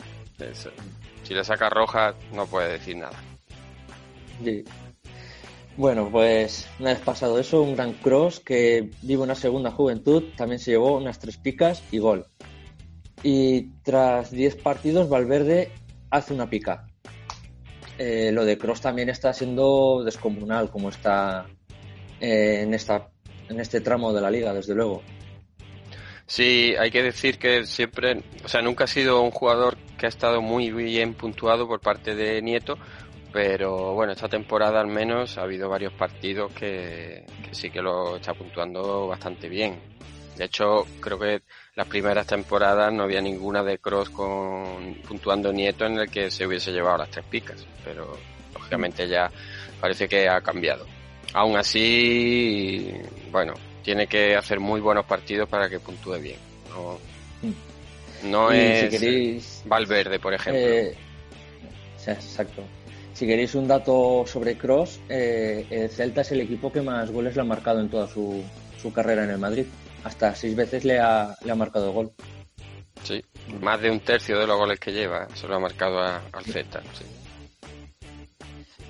si le saca roja no puede decir nada. Bueno, pues una vez pasado eso, un gran cross que vive una segunda juventud, también se llevó unas tres picas y gol. Y tras 10 partidos, Valverde hace una pica. Eh, lo de cross también está siendo descomunal, como está eh, en, esta, en este tramo de la liga, desde luego. Sí, hay que decir que siempre, o sea, nunca ha sido un jugador que ha estado muy bien puntuado por parte de Nieto, pero bueno, esta temporada al menos ha habido varios partidos que, sí que lo está puntuando bastante bien. De hecho, creo que las primeras temporadas no había ninguna de Cross con puntuando Nieto en el que se hubiese llevado las tres picas, pero lógicamente ya parece que ha cambiado. Aún así, bueno, tiene que hacer muy buenos partidos para que puntúe bien. No, es Valverde, por ejemplo. Eh, exacto. Si queréis un dato sobre Cross, eh, el Celta es el equipo que más goles le ha marcado en toda su, carrera en el Madrid. Hasta seis veces le ha, le ha marcado gol. Sí, más de un tercio de los goles que lleva se lo ha marcado al Celta. Sí.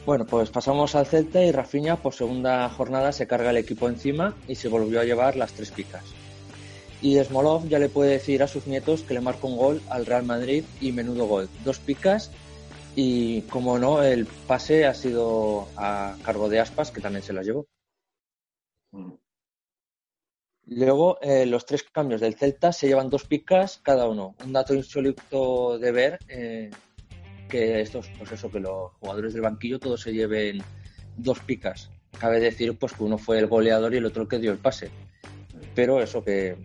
Bueno, pues pasamos al Celta y Rafinha por segunda jornada se carga el equipo encima y se volvió a llevar las tres picas. Y Smolov ya le puede decir a sus nietos que le marca un gol al Real Madrid y menudo gol. Dos picas y, como no, el pase ha sido a cargo de Aspas, que también se las llevó. Mm. Luego, eh, los tres cambios del Celta se llevan dos picas cada uno. Un dato insólito de ver eh, que estos, pues eso, que los jugadores del banquillo todos se lleven dos picas. Cabe decir pues que uno fue el goleador y el otro el que dio el pase. Pero eso que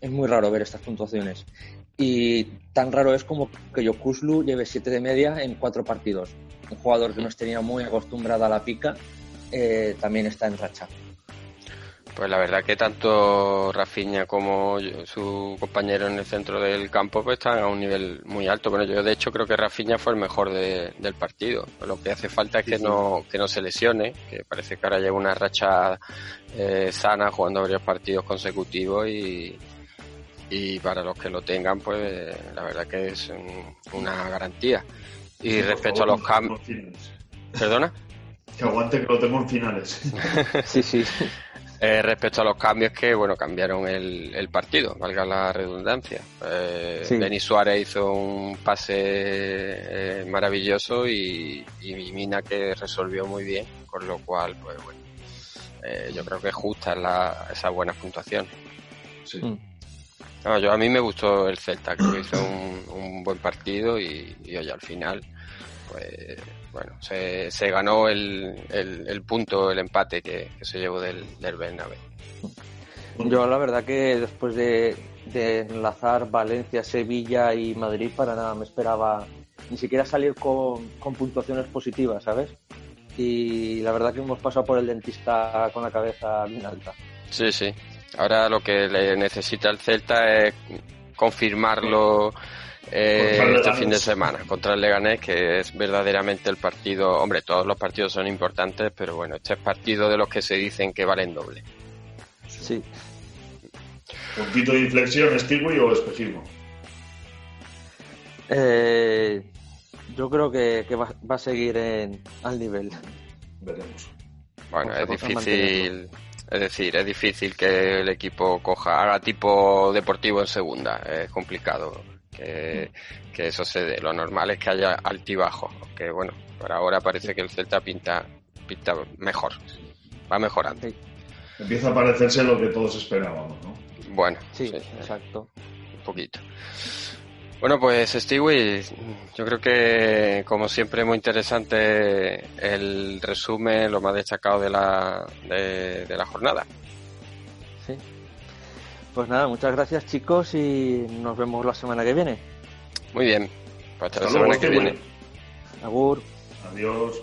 es muy raro ver estas puntuaciones. Y tan raro es como que Yokuslu lleve 7 de media en cuatro partidos. Un jugador que nos tenía muy acostumbrado a la pica eh, también está en racha. Pues la verdad que tanto Rafinha como su compañero en el centro del campo pues están a un nivel muy alto. Bueno, yo de hecho creo que Rafinha fue el mejor del partido. Lo que hace falta es que no que no se lesione, que parece que ahora lleva una racha eh, sana jugando varios partidos consecutivos y, y para los que lo tengan pues la verdad que es una garantía. Y respecto a los cambios... ¿Perdona? Que aguante que lo tengo en finales. sí, sí. Eh, respecto a los cambios que, bueno, cambiaron el, partido, valga la redundancia. Eh, Denis Suárez hizo un pase eh, maravilloso y, Mina que resolvió muy bien, con lo cual, pues bueno, eh, yo creo que es justa la, esa buena puntuación. Sí. Mm. Yo, a mí me gustó el Celta, creo que hizo un, buen partido y, y al final, pues bueno, se, se ganó el, el, punto, el empate que, se llevó del, del Bernabé. Yo la verdad que después de, enlazar Valencia, Sevilla y Madrid para nada me esperaba ni siquiera salir con, con puntuaciones positivas, ¿sabes? Y la verdad que hemos pasado por el dentista con la cabeza bien alta. Sí, sí. Ahora lo que le necesita el Celta es confirmarlo eh, este fin de semana contra el Leganés, que es verdaderamente el partido. Hombre, todos los partidos son importantes, pero bueno, este es partido de los que se dicen que valen doble. Sí. ¿Puntito de inflexión, Stewie o espejismo? Eh, yo creo que, va, a seguir en, al nivel. Veremos. Bueno, es difícil. Es decir, es difícil que el equipo coja, haga tipo deportivo en segunda. Es complicado que, eso se dé. Lo normal es que haya altibajo, que bueno, por ahora parece que el Celta pinta, pinta mejor, va mejorando. Empieza a parecerse lo que todos esperábamos, ¿no? Bueno, sí, exacto. Un poquito. Bueno, pues Stewie, yo creo que como siempre muy interesante el resumen, lo más destacado de la, de, de la jornada. Sí, pues nada, muchas gracias chicos y nos vemos la semana que viene. Muy bien, pues hasta la semana que viene. Agur. Adiós.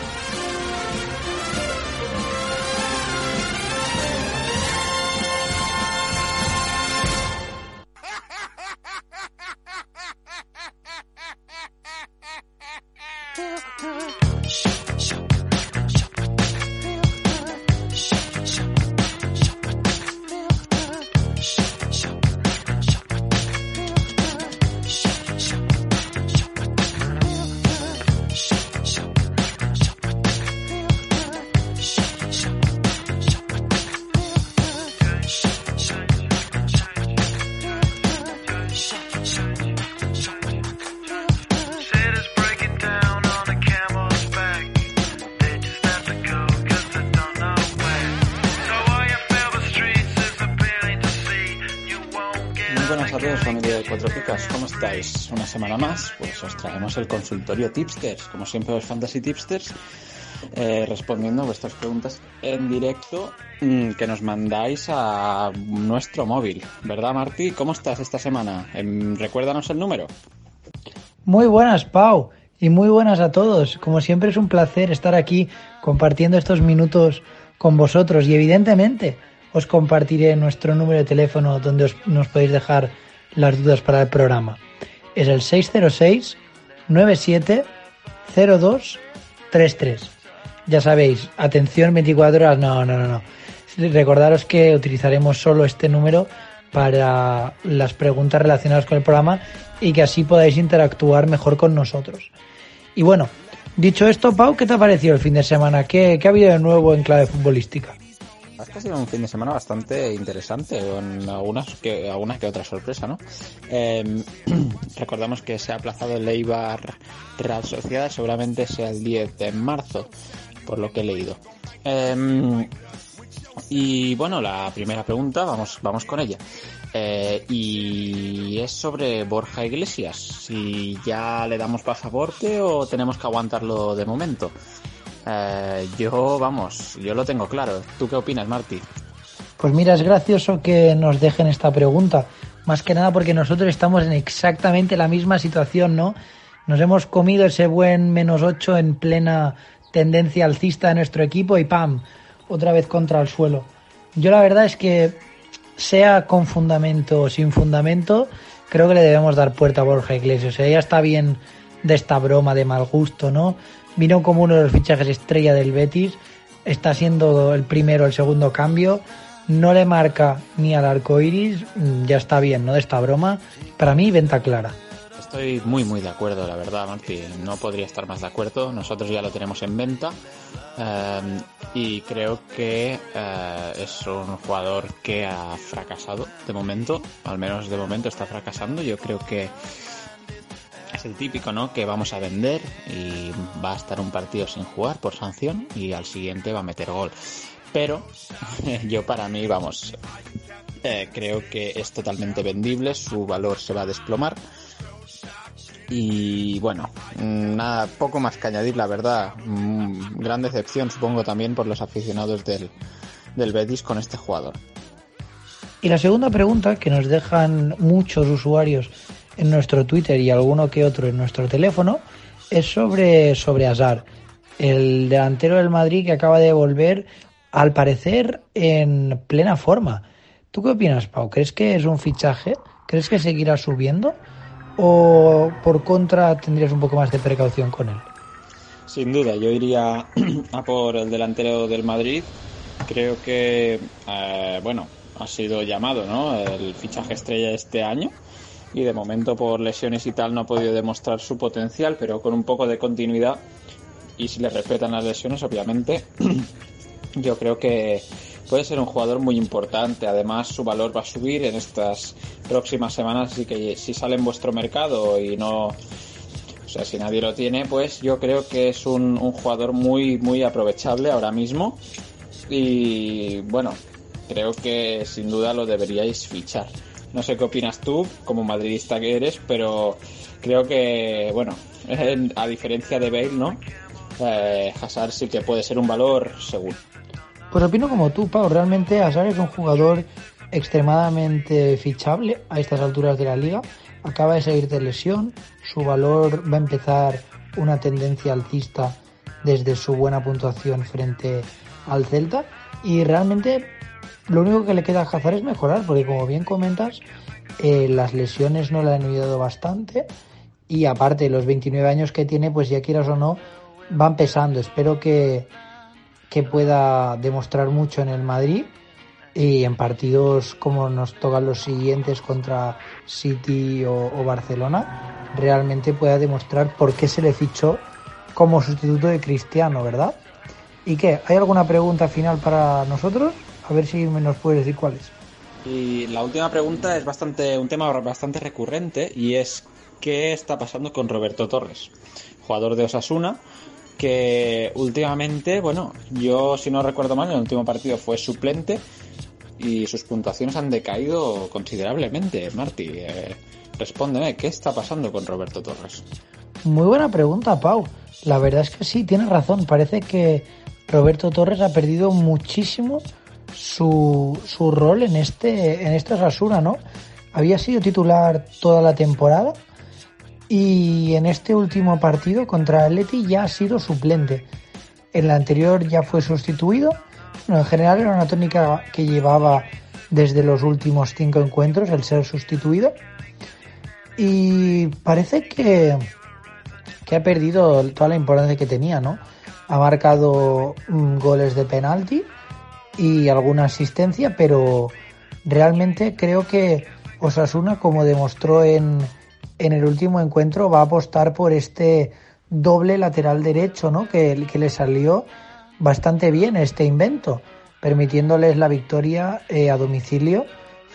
Semana más, pues os traemos el consultorio Tipsters, como siempre los Fantasy Tipsters, eh, respondiendo vuestras preguntas en directo mm, que nos mandáis a nuestro móvil. ¿Verdad, Martí? ¿Cómo estás esta semana? Em, recuérdanos el número. Muy buenas, Pau, y muy buenas a todos. Como siempre es un placer estar aquí compartiendo estos minutos con vosotros y evidentemente os compartiré nuestro número de teléfono donde os, nos podéis dejar las dudas para el programa. Es el 606 97 02 33. Ya sabéis, atención 24 horas, no, no, no, no. Recordaros que utilizaremos solo este número para las preguntas relacionadas con el programa y que así podáis interactuar mejor con nosotros. Y bueno, dicho esto, Pau, ¿qué te ha parecido el fin de semana? ¿Qué, qué ha habido de nuevo en clave futbolística? Ha sido un fin de semana bastante interesante, con algunas que, algunas que otra sorpresa, ¿no? Em, recordamos que se ha aplazado el Eibar Real Sociedad, seguramente sea el 10 de marzo, por lo que he leído. Em, Y bueno, la primera pregunta, vamos, vamos con ella. Eh, y es sobre Borja Iglesias. Si ya le damos pasaporte o tenemos que aguantarlo de momento. Eh, yo, vamos, yo lo tengo claro. ¿Tú qué opinas, Marti? Pues mira, es gracioso que nos dejen esta pregunta. Más que nada porque nosotros estamos en exactamente la misma situación, ¿no? Nos hemos comido ese buen menos 8 en plena tendencia alcista de nuestro equipo y ¡pam! Otra vez contra el suelo. Yo la verdad es que sea con fundamento o sin fundamento, creo que le debemos dar puerta a Borja Iglesias. O sea, ya está bien de esta broma de mal gusto, ¿no? Vino como uno de los fichajes estrella del Betis, está siendo el primero, el segundo cambio, no le marca ni al arco iris, mm, ya está bien, ¿no? De esta broma. Para mí, venta clara. Estoy muy, muy de acuerdo, la verdad, Martín. No podría estar más de acuerdo. Nosotros ya lo tenemos en venta. Eh, y creo que eh, es un jugador que ha fracasado de momento. Al menos de momento está fracasando. Yo creo que es el típico, ¿no? Que vamos a vender y va a estar un partido sin jugar por sanción y al siguiente va a meter gol. Pero yo para mí, vamos, eh, creo que es totalmente vendible, su valor se va a desplomar. Y bueno, nada, poco más que añadir, la verdad. Mm, gran decepción, supongo, también por los aficionados del, del Betis con este jugador. Y la segunda pregunta que nos dejan muchos usuarios en nuestro Twitter y alguno que otro en nuestro teléfono es sobre, sobre Azar, el delantero del Madrid que acaba de volver, al parecer, en plena forma. ¿Tú qué opinas, Pau? ¿Crees que es un fichaje? ¿Crees que seguirá subiendo? ¿O por contra tendrías un poco más de precaución con él? Sin duda, yo iría a por el delantero del Madrid. Creo que, eh, bueno, ha sido llamado, ¿no? El fichaje estrella este año y de momento por lesiones y tal no ha podido demostrar su potencial, pero con un poco de continuidad y si le respetan las lesiones, obviamente, yo creo que puede ser un jugador muy importante. Además, su valor va a subir en estas próximas semanas, así que si sale en vuestro mercado y no, o sea, si nadie lo tiene, pues yo creo que es un, un jugador muy, muy aprovechable ahora mismo. Y bueno, creo que sin duda lo deberíais fichar. No sé qué opinas tú, como madridista que eres, pero creo que, bueno, a diferencia de Bale, ¿no? Eh, Hazard sí que puede ser un valor seguro. Pues opino como tú, Pau. Realmente Hazard es un jugador extremadamente fichable a estas alturas de la liga. Acaba de salir de lesión. Su valor va a empezar una tendencia alcista desde su buena puntuación frente al Celta. Y realmente lo único que le queda a Hazard es mejorar, porque como bien comentas, eh, las lesiones no le han ayudado bastante. Y aparte, los 29 años que tiene, pues ya quieras o no, van pesando. Espero que, que pueda demostrar mucho en el Madrid y en partidos como nos tocan los siguientes contra City o, o, Barcelona, realmente pueda demostrar por qué se le fichó como sustituto de Cristiano, ¿verdad? ¿Y qué? ¿Hay alguna pregunta final para nosotros? A ver si nos puedes decir cuáles. Y la última pregunta es bastante un tema bastante recurrente y es qué está pasando con Roberto Torres, jugador de Osasuna, que últimamente, bueno, yo si no recuerdo mal, en el último partido fue suplente y sus puntuaciones han decaído considerablemente. Marti, eh, respóndeme, ¿qué está pasando con Roberto Torres? Muy buena pregunta, Pau. La verdad es que sí, tienes razón. Parece que Roberto Torres ha perdido muchísimo su, su rol en este en esta Osasuna, ¿no? Había sido titular toda la temporada y en este último partido contra Atleti ya ha sido suplente. En la anterior ya fue sustituido. Bueno, en general era una tónica que llevaba desde los últimos cinco encuentros el ser sustituido. Y parece que, que ha perdido toda la importancia que tenía, ¿no? Ha marcado mm, goles de penalti y alguna asistencia, pero realmente creo que Osasuna, como demostró en, en el último encuentro, va a apostar por este doble lateral derecho, ¿no? Que, que le salió bastante bien este invento, permitiéndoles la victoria eh, a domicilio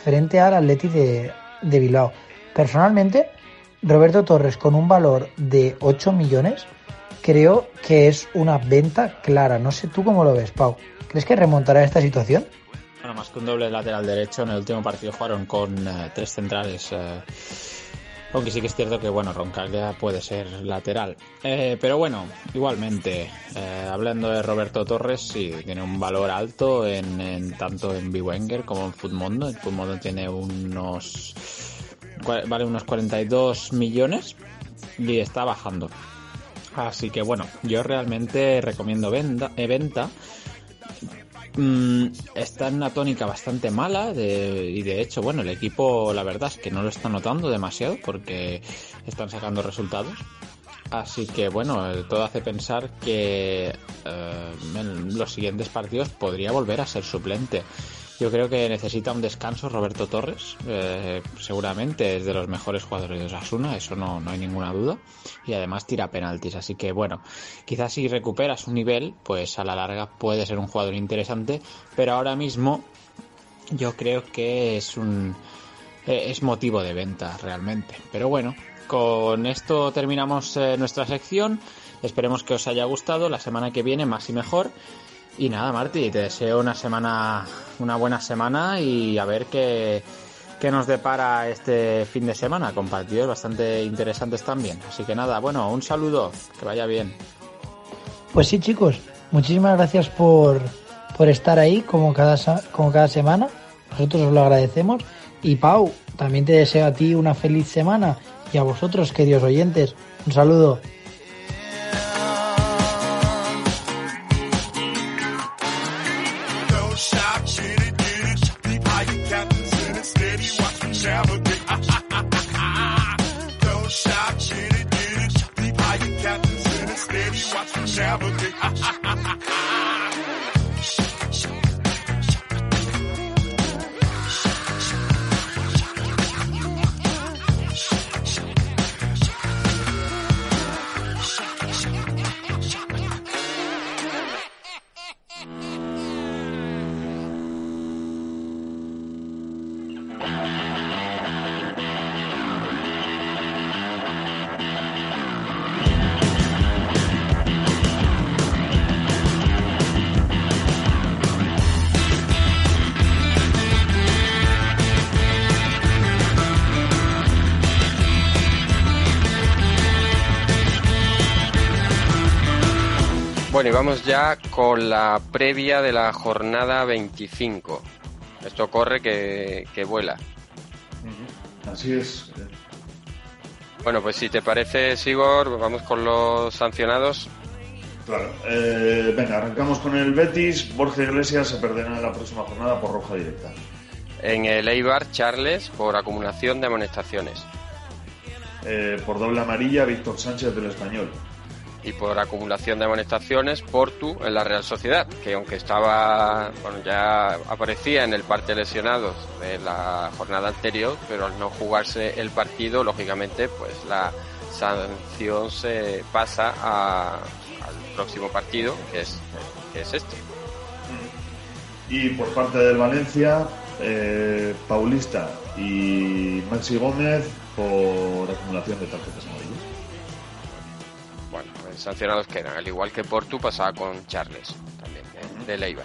frente al Atleti de, de Bilbao. Personalmente, Roberto Torres con un valor de 8 millones, creo que es una venta clara. No sé tú cómo lo ves, Pau. ¿Crees que remontará esta situación? Bueno, más que un doble lateral derecho, en el último partido jugaron con eh, tres centrales. Eh, aunque sí que es cierto que, bueno, Roncaglia puede ser lateral. Eh, pero bueno, igualmente, hablando de Roberto Torres, sí, tiene un valor alto en, tanto en Biwenger como en Futmundo. En Futmundo tiene unos. Vale unos 42 millones y está bajando. Así que bueno, yo realmente recomiendo venta, venta Mm, está en una tónica bastante mala y de hecho, bueno, el equipo la verdad es que no lo está notando demasiado porque están sacando resultados. Así que bueno, todo hace pensar que eh, en los siguientes partidos podría volver a ser suplente. Yo creo que necesita un descanso Roberto Torres. Eh, seguramente es de los mejores jugadores de Osasuna, eso no, no hay ninguna duda. Y además tira penaltis. Así que bueno, quizás si recupera su nivel, pues a la larga puede ser un jugador interesante. Pero ahora mismo yo creo que es un eh, es motivo de venta realmente. Pero bueno, con esto terminamos eh, nuestra sección. Esperemos que os haya gustado. La semana que viene más y mejor. Y nada, Marti, te deseo una semana, una buena semana y a ver qué, qué nos depara este fin de semana, con partidos bastante interesantes también. Así que nada, bueno, un saludo, que vaya bien. Pues sí, chicos, muchísimas gracias por, por estar ahí como cada, como cada semana. Nosotros os lo agradecemos. Y Pau, también te deseo a ti una feliz semana y a vosotros, queridos oyentes, un saludo. Bueno, y vamos ya con la previa de la jornada 25. Esto corre que, vuela. Así es. Bueno, pues si te parece, Sigor, vamos con los sancionados. Claro. Eh, venga, arrancamos con el Betis. Borja Iglesias se perderá en la próxima jornada por roja directa. En el Eibar, Charles por acumulación de amonestaciones. Eh, por doble amarilla, Víctor Sánchez del Español y por acumulación de amonestaciones Portu en la Real Sociedad, que aunque estaba, bueno, ya aparecía en el parte lesionados de la jornada anterior, pero al no jugarse el partido, lógicamente, pues la sanción se pasa al próximo partido, que es, es este. Y por parte del Valencia, eh, Paulista y Maxi Gómez por acumulación de tarjetas amarillas sancionados quedan, al igual que Portu pasaba con Charles, también de, de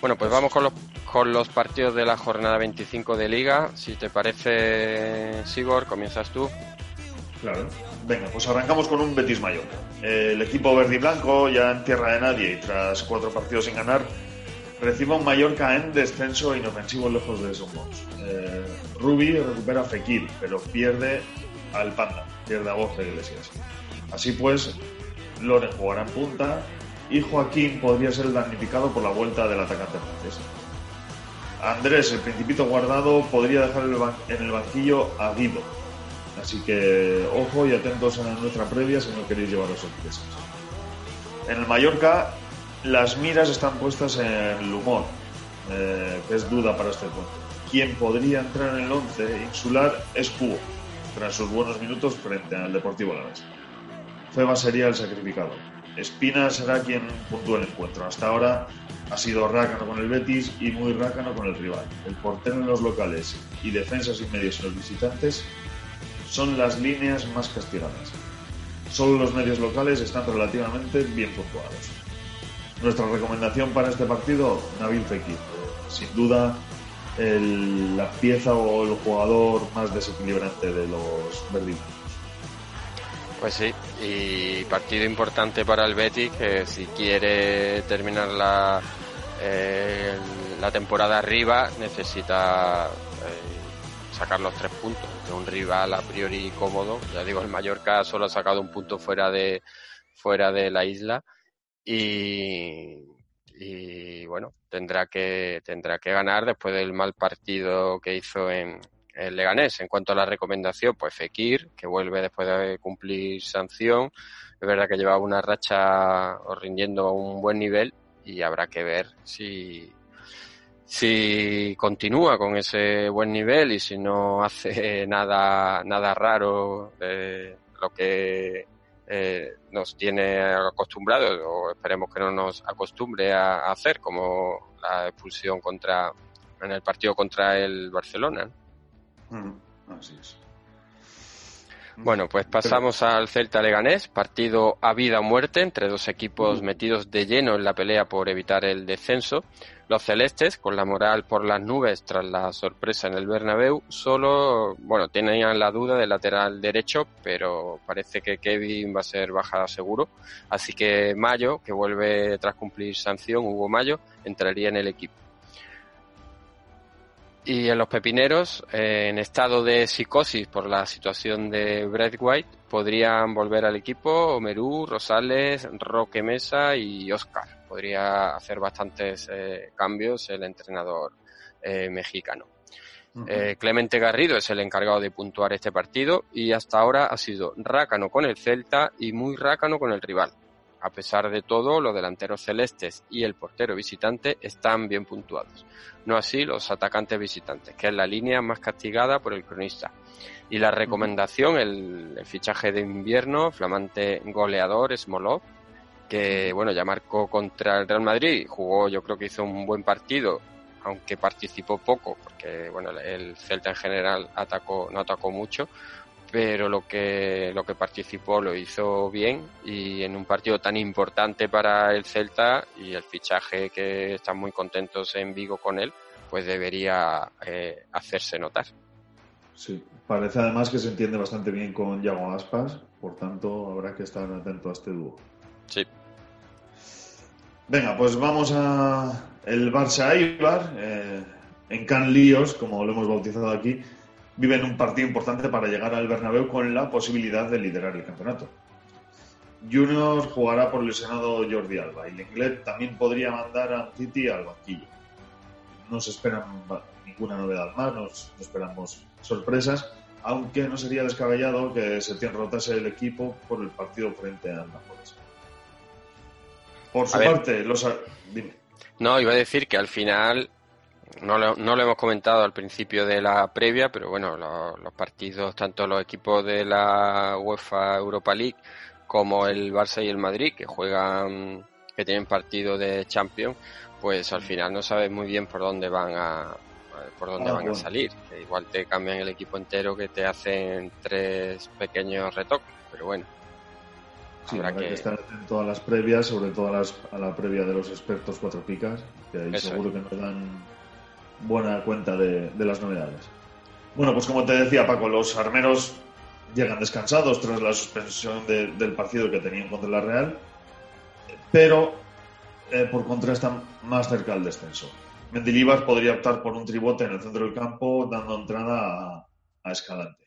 Bueno, pues vamos con los, con los partidos de la jornada 25 de Liga. Si te parece, Sigor, comienzas tú. Claro. Venga, pues arrancamos con un Betis Mayor. El equipo verde y blanco, ya en tierra de nadie y tras cuatro partidos sin ganar, recibe un Mallorca en descenso inofensivo lejos de esos eh, Rubi recupera a Fekir, pero pierde al Panda, pierde a Borja Iglesias. Así pues, Loren jugará en punta y Joaquín podría ser damnificado por la vuelta del atacante francés. Andrés, el principito guardado, podría dejar en el banquillo a Guido. Así que ojo y atentos a nuestra previa si no queréis llevaros sorpresas. En el Mallorca, las miras están puestas en el humor, eh, que es duda para este punto. Quien podría entrar en el 11 insular es Cubo, tras sus buenos minutos frente al Deportivo Alavés. Feba sería el sacrificado. Espina será quien puntúe el encuentro. Hasta ahora ha sido rácano con el Betis y muy rácano con el rival. El portero en los locales y defensas y medios en los visitantes son las líneas más castigadas. Solo los medios locales están relativamente bien puntuados. nuestra recomendación para este partido, Nabil Fekir. Sin duda, la pieza o el jugador más desequilibrante de los verdes. Pues sí, y partido importante para el Betis que si quiere terminar la, eh, la temporada arriba necesita eh, sacar los tres puntos de un rival a priori cómodo. Ya digo, el Mallorca solo ha sacado un punto fuera de fuera de la isla y, y bueno tendrá que tendrá que ganar después del mal partido que hizo en, el Leganés. En cuanto a la recomendación, pues Fekir, que vuelve después de cumplir sanción. Es verdad que lleva una racha rindiendo a un buen nivel y habrá que ver si, si continúa con ese buen nivel y si no hace nada, nada raro de lo que eh, nos tiene acostumbrados o esperemos que no nos acostumbre a, hacer como la expulsión contra en el partido contra el Barcelona. Así es. Bueno, pues pasamos al Celta Leganés, partido a vida o muerte entre dos equipos metidos de lleno en la pelea por evitar el descenso. Los celestes, con la moral por las nubes tras la sorpresa en el Bernabéu, solo, bueno, tenían la duda del lateral derecho, pero parece que Kevin va a ser bajada seguro. Así que Mayo, que vuelve tras cumplir sanción, Hugo Mayo, entraría en el equipo. Y en los pepineros, eh, en estado de psicosis por la situación de Brett White, podrían volver al equipo Merú, Rosales, Roque Mesa y Oscar. Podría hacer bastantes eh, cambios el entrenador eh, mexicano. Clemente Garrido es el encargado de puntuar este partido y hasta ahora ha sido rácano con el Celta y muy rácano con el rival. A pesar de todo, los delanteros celestes y el portero visitante están bien puntuados. No así los atacantes visitantes, que es la línea más castigada por el cronista. Y la recomendación, el, fichaje de invierno, flamante goleador Smolov, que bueno, ya marcó contra el Real Madrid, jugó, yo creo que hizo un buen partido, aunque participó poco, porque bueno, el Celta en general atacó, no atacó mucho, pero lo que, lo que participó lo hizo bien y en un partido tan importante para el Celta y el fichaje que están muy contentos en Vigo con él, pues debería eh, hacerse notar. Sí, parece además que se entiende bastante bien con Yago Aspas, por tanto habrá que estar atento a este dúo. Sí. Venga, pues vamos a el Barça Eibar, eh, en Can Líos, como lo hemos bautizado aquí viven un partido importante para llegar al Bernabéu con la posibilidad de liderar el campeonato. Junior jugará por el Senado Jordi Alba y Lenglet también podría mandar a City al banquillo. No se esperan ninguna novedad más, no esperamos sorpresas, aunque no sería descabellado que se rotase el equipo por el partido frente a Nápoles. Por su parte, los... Dime. No, iba a decir que al final no lo, no lo hemos comentado al principio de la previa, pero bueno, los, partidos, tanto los equipos de la UEFA Europa League como el Barça y el Madrid, que juegan, que tienen partido de Champions, pues al final no sabes muy bien por dónde van a por dónde ah, van a salir. Que igual te cambian el equipo entero que te hacen tres pequeños retoques, pero bueno. Sí, habrá que... estar atento a las previas, sobre todo a, las, a la previa de los expertos cuatro picas, que ahí seguro que nos dan buena cuenta de, las novedades. Bueno, pues como te decía Paco, los armeros llegan descansados tras la suspensión del partido que tenían contra la Real, pero eh, por contra están más cerca del descenso. Mendilibar podría optar por un tribote en el centro del campo, dando entrada a, Escalante.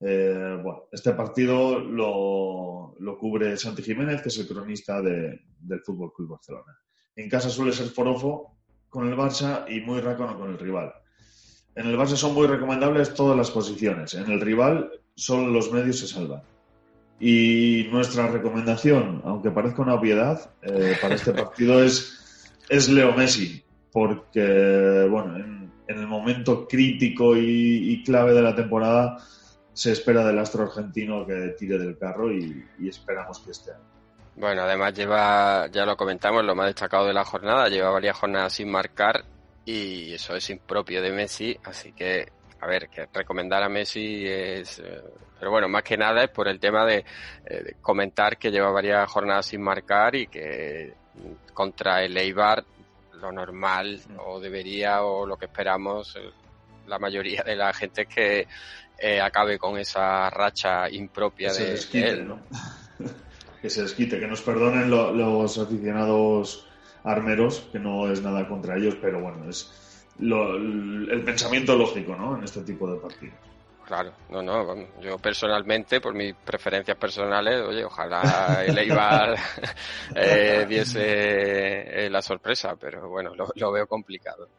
Eh, bueno, este partido lo, cubre Santi Jiménez, que es el cronista del Fútbol Club Barcelona. En casa suele ser Forofo, con el Barça y muy rácono con el rival. En el Barça son muy recomendables todas las posiciones. En el rival solo los medios se salvan. Y nuestra recomendación, aunque parezca una obviedad, eh, para este partido es, es Leo Messi. Porque, bueno, en, el momento crítico y, clave de la temporada se espera del astro argentino que tire del carro y, y esperamos que esté. Bueno, además lleva, ya lo comentamos, lo más destacado de la jornada, lleva varias jornadas sin marcar y eso es impropio de Messi, así que, a ver, que recomendar a Messi es... Eh, pero bueno, más que nada es por el tema de, eh, comentar que lleva varias jornadas sin marcar y que contra el Eibar lo normal o debería o lo que esperamos eh, la mayoría de la gente es que eh, acabe con esa racha impropia de, de él. ¿no? que se desquite, que nos perdonen lo- los aficionados armeros, que no es nada contra ellos, pero bueno, es lo- el pensamiento lógico, ¿no? En este tipo de partidos. Claro, no, no, yo personalmente, por mis preferencias personales, oye, ojalá el Eibar eh, diese eh, la sorpresa, pero bueno, lo, lo veo complicado.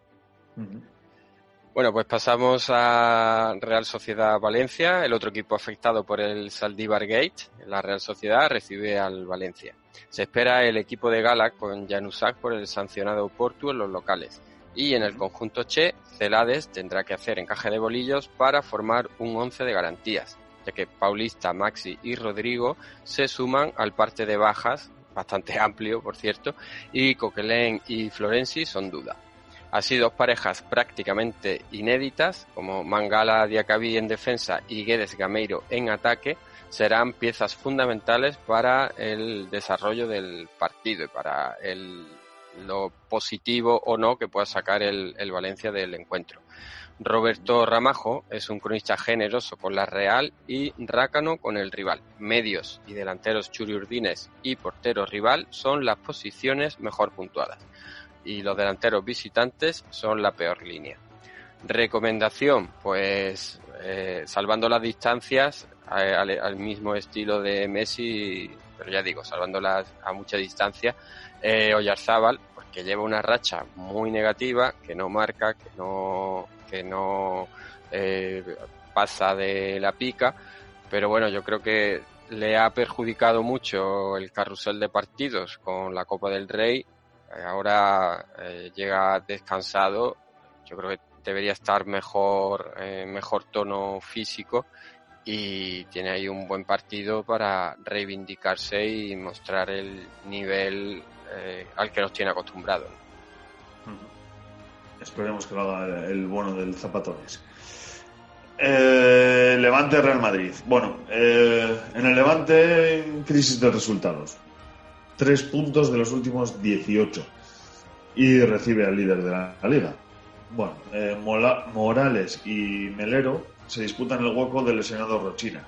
Bueno, pues pasamos a Real Sociedad Valencia, el otro equipo afectado por el Saldívar Gate. La Real Sociedad recibe al Valencia. Se espera el equipo de Gala con Janusak por el sancionado Portu en los locales. Y en el conjunto Che, Celades tendrá que hacer encaje de bolillos para formar un once de garantías, ya que Paulista, Maxi y Rodrigo se suman al parte de bajas, bastante amplio por cierto, y Coquelin y Florenzi son duda. Así dos parejas prácticamente inéditas, como Mangala Diacabí en defensa y Guedes Gameiro en ataque, serán piezas fundamentales para el desarrollo del partido y para lo positivo o no que pueda sacar el, el Valencia del encuentro. Roberto Ramajo es un cronista generoso con la Real y rácano con el rival. Medios y delanteros churiurdines y portero rival son las posiciones mejor puntuadas y los delanteros visitantes son la peor línea. Recomendación, pues eh, salvando las distancias al, mismo estilo de Messi, pero ya digo, salvándolas a mucha distancia, eh, Oyarzábal, porque lleva una racha muy negativa, que no marca, que no, que no eh, pasa de la pica, pero bueno, yo creo que le ha perjudicado mucho el carrusel de partidos con la Copa del Rey ahora eh, llega descansado, yo creo que debería estar mejor, eh, mejor tono físico y tiene ahí un buen partido para reivindicarse y mostrar el nivel eh, al que nos tiene acostumbrados. Esperemos que lo haga el bueno del Zapatones. Eh, Levante Real Madrid. Bueno, eh, en el Levante, crisis de resultados. Tres puntos de los últimos 18 y recibe al líder de la, la liga. Bueno, eh, Mola, Morales y Melero se disputan el hueco del lesionado Rochina.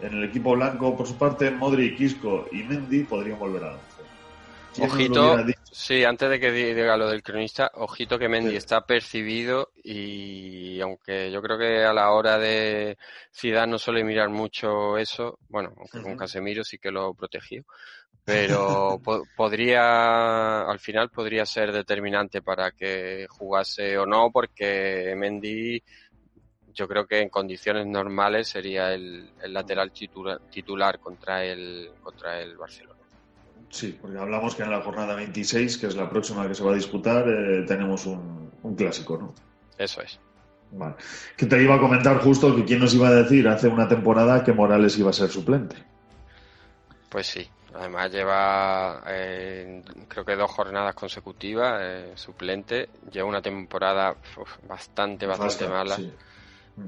En el equipo blanco, por su parte, Modri, Quisco y Mendy podrían volver a la Ojito, sí, antes de que diga lo del cronista, ojito que Mendy sí. está percibido y aunque yo creo que a la hora de Zidane no suele mirar mucho eso, bueno, aunque con Casemiro sí que lo protegió, pero po podría, al final podría ser determinante para que jugase o no, porque Mendy yo creo que en condiciones normales sería el, el lateral titular, titular contra el, contra el Barcelona. Sí, porque hablamos que en la jornada 26, que es la próxima que se va a disputar, eh, tenemos un, un, clásico, ¿no? Eso es. Vale. Que te iba a comentar justo que quién nos iba a decir hace una temporada que Morales iba a ser suplente. Pues sí, además lleva eh, creo que dos jornadas consecutivas eh, suplente, lleva una temporada uf, bastante, bastante Basta, mala. Sí.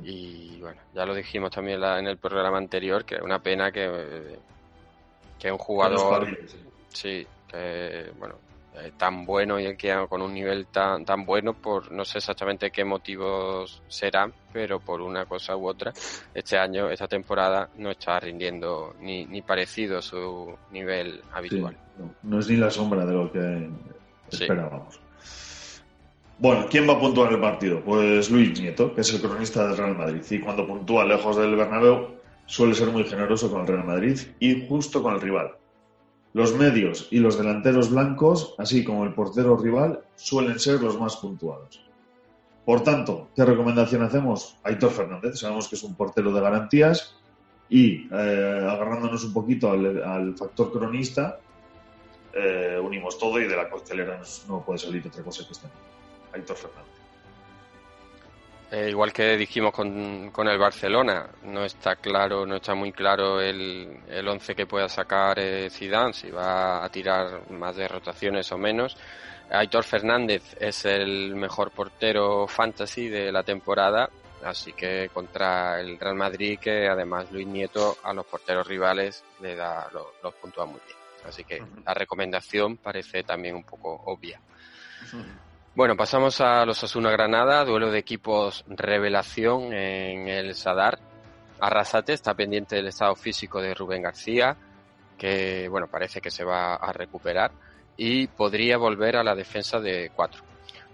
Y bueno, ya lo dijimos también la, en el programa anterior, que es una pena que, que un jugador, sí. sí, que bueno, eh, tan bueno y que con un nivel tan, tan bueno, por no sé exactamente qué motivos serán, pero por una cosa u otra, este año, esta temporada, no está rindiendo ni, ni parecido a su nivel habitual. Sí, no, no, es ni la sombra de lo que esperábamos. Bueno, ¿quién va a puntuar el partido? Pues Luis Nieto, que es el cronista del Real Madrid. Y cuando puntúa lejos del Bernabéu, suele ser muy generoso con el Real Madrid y justo con el rival. Los medios y los delanteros blancos, así como el portero rival, suelen ser los más puntuados. Por tanto, ¿qué recomendación hacemos? Aitor Fernández, sabemos que es un portero de garantías y eh, agarrándonos un poquito al, factor cronista, eh, unimos todo y de la costelera no puede salir otra cosa que este. Aitor Fernández. Eh, igual que dijimos con, con, el Barcelona, no está claro, no está muy claro el, el once que pueda sacar eh, Zidane, si va a tirar más de rotaciones o menos. Aitor Fernández es el mejor portero fantasy de la temporada, así que contra el Real Madrid, que además Luis Nieto a los porteros rivales le da los, los puntúa muy bien. Así que la recomendación parece también un poco obvia. Bueno, pasamos a los Asuna Granada, duelo de equipos revelación en el Sadar. Arrasate está pendiente del estado físico de Rubén García, que bueno, parece que se va a recuperar y podría volver a la defensa de cuatro.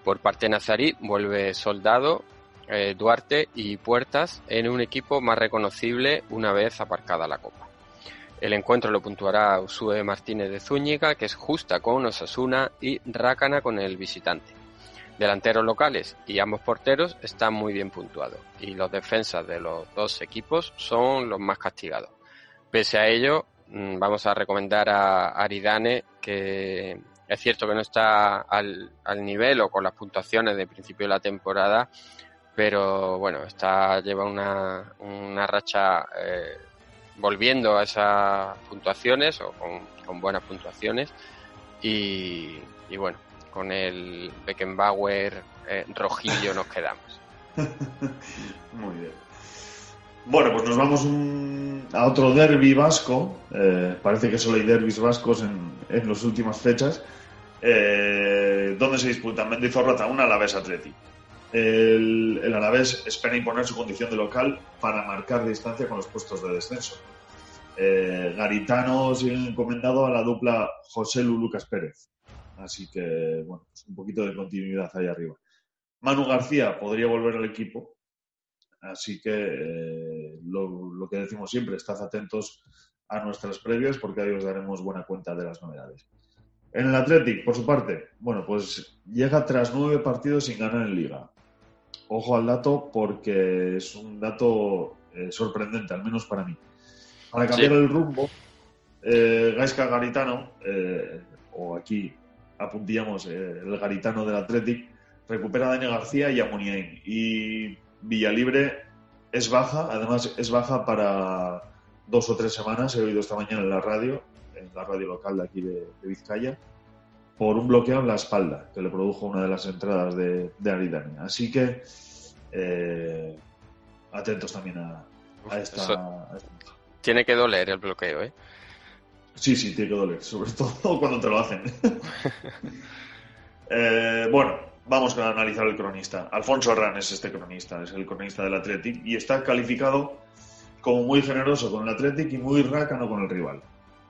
Por parte de Nazarí vuelve Soldado, eh, Duarte y Puertas en un equipo más reconocible una vez aparcada la copa. El encuentro lo puntuará Usue Martínez de Zúñiga, que es justa con Osasuna, y Rácana con el visitante. Delanteros locales y ambos porteros están muy bien puntuados, y los defensas de los dos equipos son los más castigados. Pese a ello, mm, vamos a recomendar a Aridane, que es cierto que no está al, nivel o con las puntuaciones de principio de la temporada, pero bueno, está lleva una, una racha eh, volviendo a esas puntuaciones o con, buenas puntuaciones y, bueno, con el Beckenbauer eh, rojillo nos quedamos. Muy bien. Bueno, pues nos vamos a otro derby vasco. Eh, parece que solo hay derbis vascos en, en las últimas fechas. Eh, donde se disputan Mendizorroza, un Alavés Atleti. El, el, Alavés espera imponer su condición de local para marcar distancia con los puestos de descenso. Eh, Garitano sigue encomendado a la dupla José Lu Lucas Pérez. Así que, bueno, pues un poquito de continuidad ahí arriba. Manu García podría volver al equipo. Así que eh, lo, lo, que decimos siempre, estad atentos a nuestras previas porque ahí os daremos buena cuenta de las novedades. En el Athletic, por su parte, bueno, pues llega tras nueve partidos sin ganar en Liga. Ojo al dato porque es un dato eh, sorprendente, al menos para mí. Para cambiar el rumbo, eh, Gaisca Garitano, eh, o aquí apuntillamos eh, el Garitano del Athletic, recupera a Daniel García y a Muniain. Y Villalibre es baja, además es baja para dos o tres semanas, he oído esta mañana en la radio, en la radio local de aquí de, Vizcaya, por un bloqueo en la espalda que le produjo una de las entradas de, de Aridane. Así que eh, atentos también a, esta, Tiene que doler el bloqueo, ¿eh? Sí, sí, tiene que doler, sobre todo cuando te lo hacen. Eh, bueno, vamos a analizar el cronista. Alfonso Arran es este cronista, es el cronista del Athletic y está calificado como muy generoso con el Athletic y muy rácano con el rival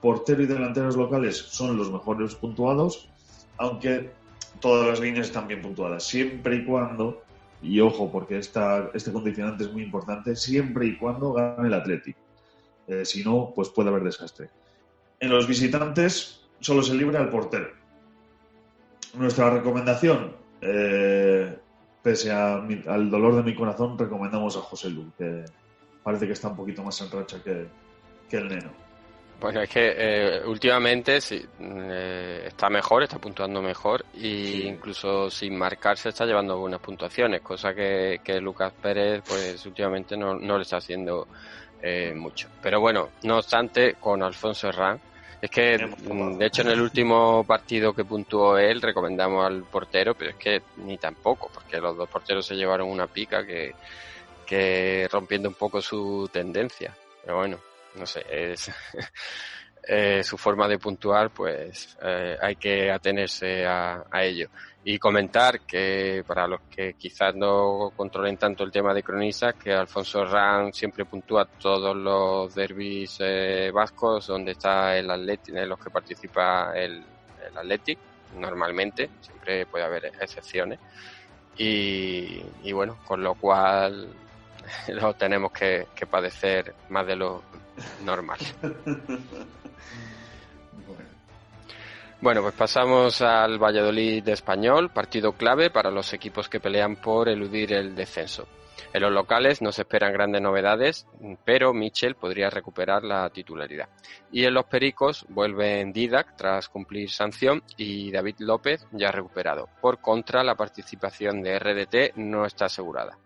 portero y delanteros locales son los mejores puntuados, aunque todas las líneas están bien puntuadas, siempre y cuando, y ojo, porque esta, este condicionante es muy importante, siempre y cuando gane el Atlético. Eh, si no, pues puede haber desastre. En los visitantes solo se libra el portero. Nuestra recomendación, eh, pese al dolor de mi corazón, recomendamos a José Lu, que parece que está un poquito más en racha que, que el Neno. Bueno, es que eh, últimamente sí, eh, está mejor, está puntuando mejor e incluso sin marcarse está llevando buenas puntuaciones, cosa que, Lucas Pérez pues últimamente no, le está haciendo eh, mucho. Pero bueno, no obstante, con Alfonso Herrán, es que mm, de hecho en el último partido que puntuó él recomendamos al portero, pero es que ni tampoco, porque los dos porteros se llevaron una pica que, que rompiendo un poco su tendencia. Pero bueno, no sé, es eh, su forma de puntuar, pues eh, hay que atenerse a, ello. Y comentar que para los que quizás no controlen tanto el tema de cronistas, que Alfonso Ran siempre puntúa todos los derbis eh, vascos donde está el Athletic, en los que participa el, el Athletic, normalmente, siempre puede haber excepciones. Y, bueno, con lo cual lo tenemos que padecer más de lo normal. Bueno, pues pasamos al Valladolid español, partido clave para los equipos que pelean por eludir el descenso. En los locales no se esperan grandes novedades, pero Michel podría recuperar la titularidad. Y en los Pericos vuelven Didac tras cumplir sanción y David López ya recuperado. Por contra, la participación de RDT no está asegurada.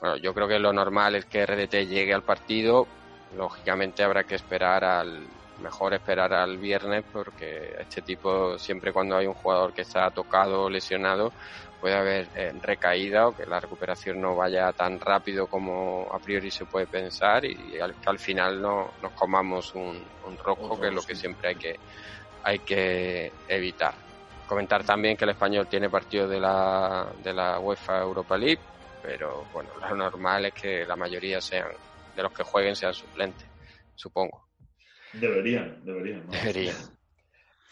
Bueno, yo creo que lo normal es que RDT llegue al partido lógicamente habrá que esperar al, mejor esperar al viernes porque este tipo, siempre cuando hay un jugador que está tocado o lesionado, puede haber eh, recaída o que la recuperación no vaya tan rápido como a priori se puede pensar y al, que al final no, nos comamos un, un rojo, que es lo que siempre hay que, hay que evitar. Comentar también que el español tiene partido de la, de la UEFA Europa League, pero bueno, lo normal es que la mayoría sean de los que jueguen sean suplentes, supongo. Deberían, deberían. Deberían.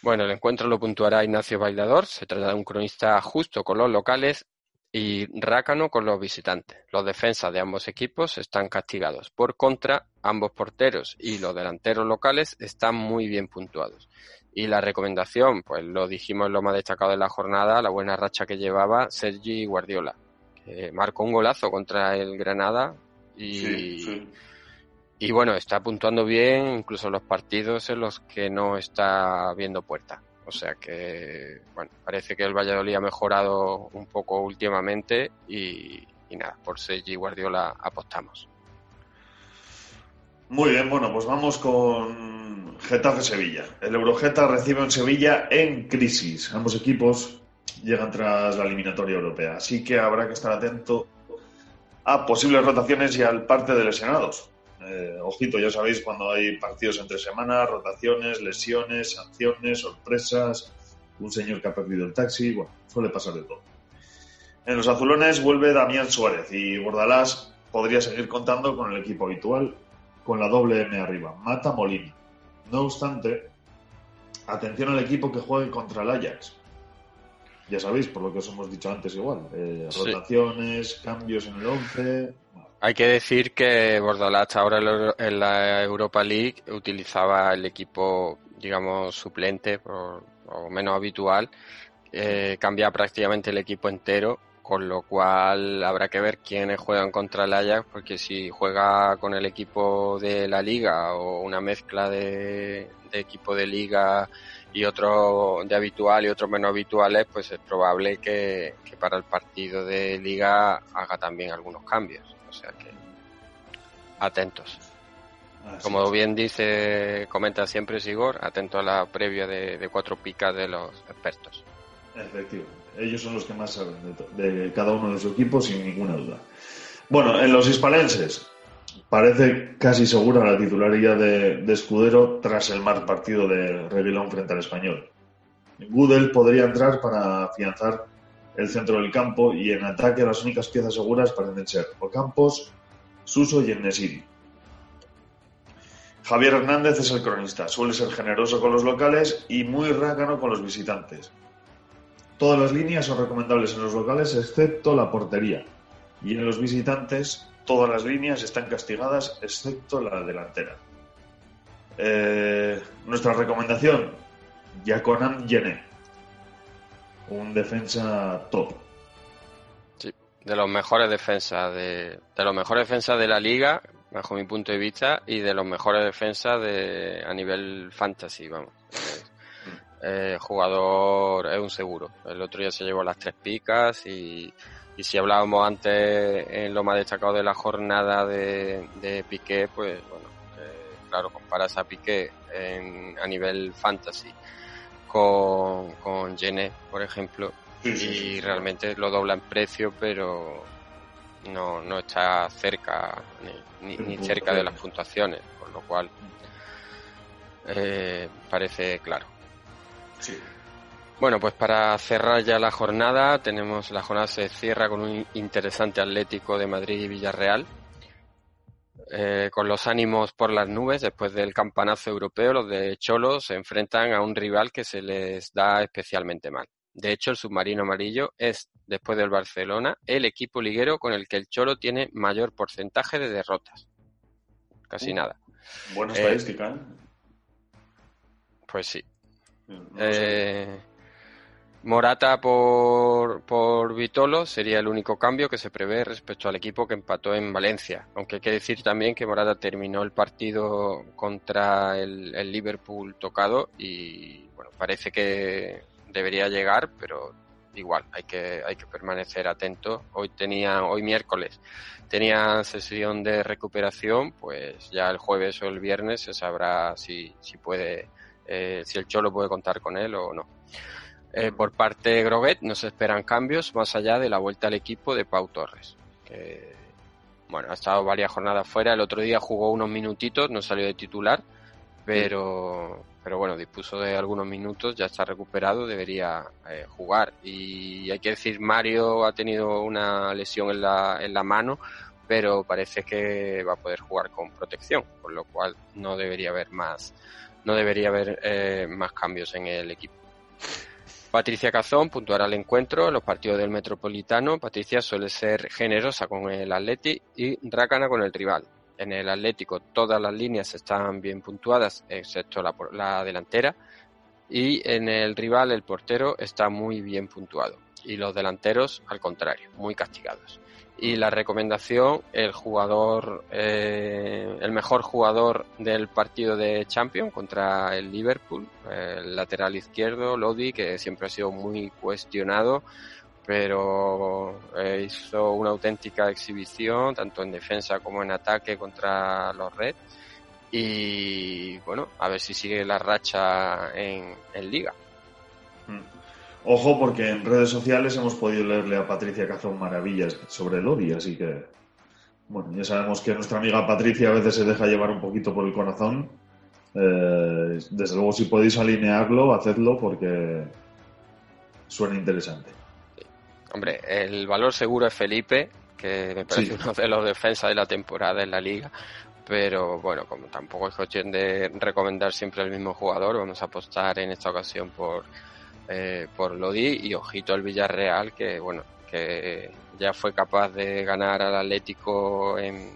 Bueno, el encuentro lo puntuará Ignacio Bailador. Se trata de un cronista justo con los locales y rácano con los visitantes. Los defensas de ambos equipos están castigados. Por contra, ambos porteros y los delanteros locales están muy bien puntuados. Y la recomendación, pues lo dijimos en lo más destacado de la jornada, la buena racha que llevaba Sergi Guardiola, que marcó un golazo contra el Granada y, y bueno, está puntuando bien incluso los partidos en los que no está viendo puerta. O sea que, bueno, parece que el Valladolid ha mejorado un poco últimamente y, nada, por Sergi Guardiola apostamos. Muy bien, bueno, pues vamos con Getafe Sevilla. El Eurogeta recibe en Sevilla en crisis. Ambos equipos llegan tras la eliminatoria europea, así que habrá que estar atento a posibles rotaciones y al parte de lesionados. Eh, ojito, ya sabéis, cuando hay partidos entre semanas, rotaciones, lesiones, sanciones, sorpresas, un señor que ha perdido el taxi, bueno, suele pasar de todo. En los azulones vuelve Damián Suárez y Bordalás podría seguir contando con el equipo habitual, con la doble M arriba, Mata Molina. No obstante, atención al equipo que juegue contra el Ajax. Ya sabéis, por lo que os hemos dicho antes igual, eh, rotaciones, cambios en el 11, hay que decir que Bordalás ahora en la Europa League utilizaba el equipo, digamos, suplente o menos habitual. Eh, cambia prácticamente el equipo entero, con lo cual habrá que ver quiénes juegan contra el Ajax, porque si juega con el equipo de la liga o una mezcla de, equipo de liga y otro de habitual y otros menos habituales, pues es probable que para el partido de liga haga también algunos cambios. O sea que atentos. Como bien dice, comenta siempre Sigor, atento a la previa de, cuatro picas de los expertos. Efectivamente. Ellos son los que más saben de, cada uno de sus equipos, sin ninguna duda. Bueno, en los hispalenses, parece casi segura la titularidad de, Escudero tras el mal partido de Reguilón frente al Español. Gudel podría entrar para afianzar el centro del campo y en ataque las únicas piezas seguras parecen ser Ocampos, Suso y Enesiri. Javier Hernández es el cronista, suele ser generoso con los locales y muy rácano con los visitantes. Todas las líneas son recomendables en los locales excepto la portería y en los visitantes todas las líneas están castigadas excepto la delantera. Eh, nuestra recomendación, Yaconan Yené un defensa top. Sí, de los mejores defensas de, de los mejores defensas de la liga, bajo mi punto de vista, y de los mejores defensas de a nivel fantasy, vamos. Eh, jugador es un seguro. El otro día se llevó las tres picas y, y si hablábamos antes en lo más destacado de la jornada de, de Piqué, pues bueno, eh, claro, comparas a Piqué en, a nivel fantasy con, con por ejemplo, y realmente lo dobla en precio, pero no, no está cerca ni, ni, cerca de las puntuaciones, con lo cual eh, parece claro. Bueno, pues para cerrar ya la jornada, tenemos la jornada se cierra con un interesante Atlético de Madrid y Villarreal, eh, con los ánimos por las nubes después del campanazo europeo, los de Cholo se enfrentan a un rival que se les da especialmente mal. De hecho, el submarino amarillo es, después del Barcelona, el equipo liguero con el que el Cholo tiene mayor porcentaje de derrotas. Casi uh, nada. Buena estadística. ¿eh? Pues sí. Morata por, por Vitolo sería el único cambio que se prevé respecto al equipo que empató en Valencia. Aunque hay que decir también que Morata terminó el partido contra el, Liverpool tocado y bueno, parece que debería llegar, pero igual, hay que, hay que permanecer atento. Hoy tenía, hoy miércoles, tenía sesión de recuperación, pues ya el jueves o el viernes se sabrá si, si puede, eh, si el Cholo puede contar con él o no. Eh, por parte de Groguet no se esperan cambios más allá de la vuelta al equipo de Pau Torres, que bueno, ha estado varias jornadas fuera, el otro día jugó unos minutitos, no salió de titular, pero, pero bueno, dispuso de algunos minutos, ya está recuperado, debería eh, jugar. Y hay que decir, Mario ha tenido una lesión en la, en la mano, pero parece que va a poder jugar con protección, por lo cual no debería haber más, no debería haber eh, más cambios en el equipo. Patricia Cazón puntuará el encuentro en los partidos del Metropolitano. Patricia suele ser generosa con el Atleti y rácana con el rival. En el Atlético todas las líneas están bien puntuadas, excepto la, la delantera. Y en el rival el portero está muy bien puntuado. Y los delanteros, al contrario, muy castigados. Y la recomendación, el jugador, eh, el mejor jugador del partido de Champions contra el Liverpool, el lateral izquierdo, Lodi, que siempre ha sido muy cuestionado, pero eh, hizo una auténtica exhibición, tanto en defensa como en ataque contra los Reds. Y bueno, a ver si sigue la racha en, Liga. Mm. Ojo, porque en redes sociales hemos podido leerle a Patricia Cazón maravillas sobre Lodi, así que. Bueno, ya sabemos que nuestra amiga Patricia a veces se deja llevar un poquito por el corazón. Eh, desde luego, si podéis alinearlo, hacedlo porque suena interesante. Hombre, el valor seguro es Felipe, que me parece uno de los defensas de la temporada en la liga. Pero bueno, como tampoco es cuestión de recomendar siempre al mismo jugador, vamos a apostar en esta ocasión por, eh, por Lodi y ojito al Villarreal, que bueno, que ya fue capaz de ganar al Atlético en,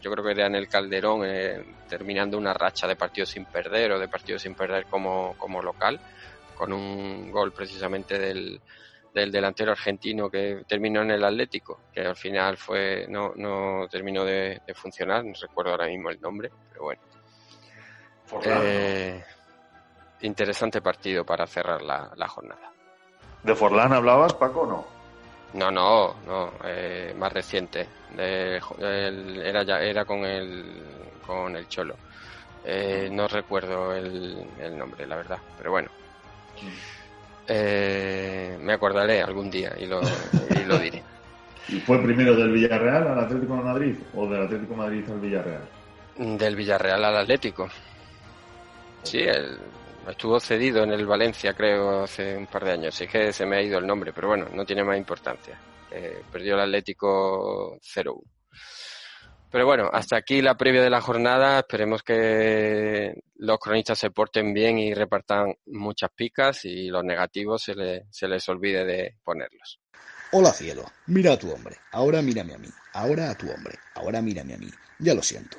yo creo que era en el Calderón, eh, terminando una racha de partidos sin perder o de partidos sin perder como, como local, con un gol precisamente del, del delantero argentino que terminó en el Atlético, que al final fue no, no terminó de, de funcionar, no recuerdo ahora mismo el nombre, pero bueno. Eh, interesante partido para cerrar la, la, jornada. ¿De Forlán hablabas, Paco, o no? No, no, no, eh, más reciente. De, el, era ya, era con el con el Cholo. Eh, no recuerdo el, el nombre, la verdad, pero bueno. Eh, me acordaré algún día y lo, y lo diré. ¿Y fue primero del Villarreal al Atlético de Madrid o del Atlético de Madrid al Villarreal? Del Villarreal al Atlético. Sí, el, estuvo cedido en el Valencia, creo, hace un par de años. Sí que se me ha ido el nombre, pero bueno, no tiene más importancia. Eh, perdió el Atlético 0-1. Pero bueno, hasta aquí la previa de la jornada. Esperemos que los cronistas se porten bien y repartan muchas picas y los negativos se, le, se les olvide de ponerlos. Hola cielo, mira a tu hombre, ahora mírame a mí, ahora a tu hombre, ahora mírame a mí. Ya lo siento,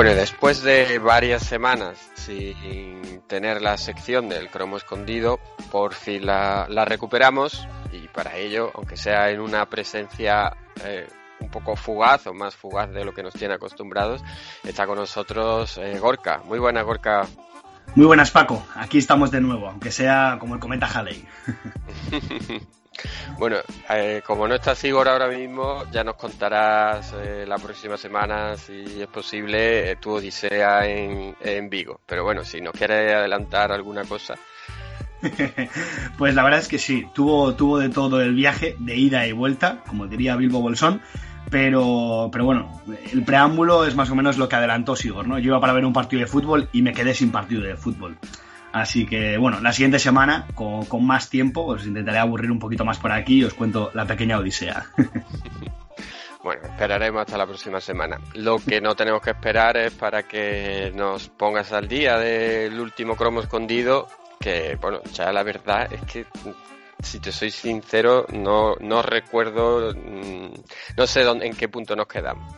Bueno, después de varias semanas sin tener la sección del cromo escondido, por fin la, la recuperamos y para ello, aunque sea en una presencia eh, un poco fugaz o más fugaz de lo que nos tiene acostumbrados, está con nosotros eh, Gorka. Muy buena, Gorka. Muy buenas, Paco. Aquí estamos de nuevo, aunque sea como el cometa Halley. Bueno, eh, como no estás Igor ahora mismo, ya nos contarás eh, la próxima semana, si es posible, eh, tu odisea en, en, Vigo. Pero bueno, si nos quieres adelantar alguna cosa. pues la verdad es que sí, tuvo, tuvo de todo el viaje, de ida y vuelta, como diría Bilbo Bolsón. Pero, pero bueno, el preámbulo es más o menos lo que adelantó Sigor, ¿no? Yo iba para ver un partido de fútbol y me quedé sin partido de fútbol. Así que, bueno, la siguiente semana, con, con más tiempo, os intentaré aburrir un poquito más por aquí y os cuento la pequeña odisea. Bueno, esperaremos hasta la próxima semana. Lo que no tenemos que esperar es para que nos pongas al día del último cromo escondido, que, bueno, ya la verdad es que, si te soy sincero, no, no recuerdo, mm, no sé dónde, en qué punto nos quedamos.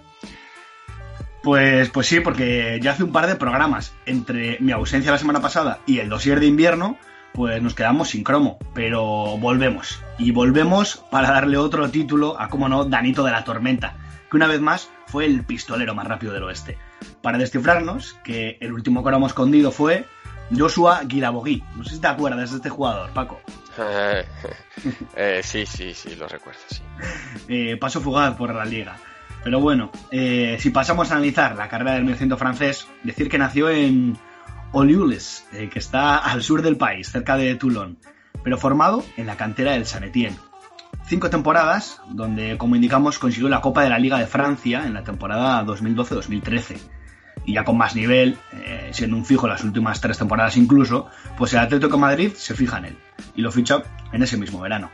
Pues, pues sí, porque ya hace un par de programas, entre mi ausencia la semana pasada y el dossier de invierno, pues nos quedamos sin cromo, pero volvemos. Y volvemos para darle otro título a, como no, Danito de la Tormenta, que una vez más fue el pistolero más rápido del oeste. Para descifrarnos, que el último cromo escondido fue Joshua Guirabogui. No sé si te acuerdas de este jugador, Paco. Eh, sí, sí, sí, lo recuerdo, sí. Eh, paso fugaz por la liga. Pero bueno, eh, si pasamos a analizar la carrera del mediocentro francés, decir que nació en Oliules, eh, que está al sur del país, cerca de Toulon, pero formado en la cantera del San Etienne. Cinco temporadas, donde, como indicamos, consiguió la Copa de la Liga de Francia en la temporada 2012-2013. Y ya con más nivel, eh, siendo un fijo las últimas tres temporadas incluso, pues el Atlético Madrid se fija en él y lo ficha en ese mismo verano.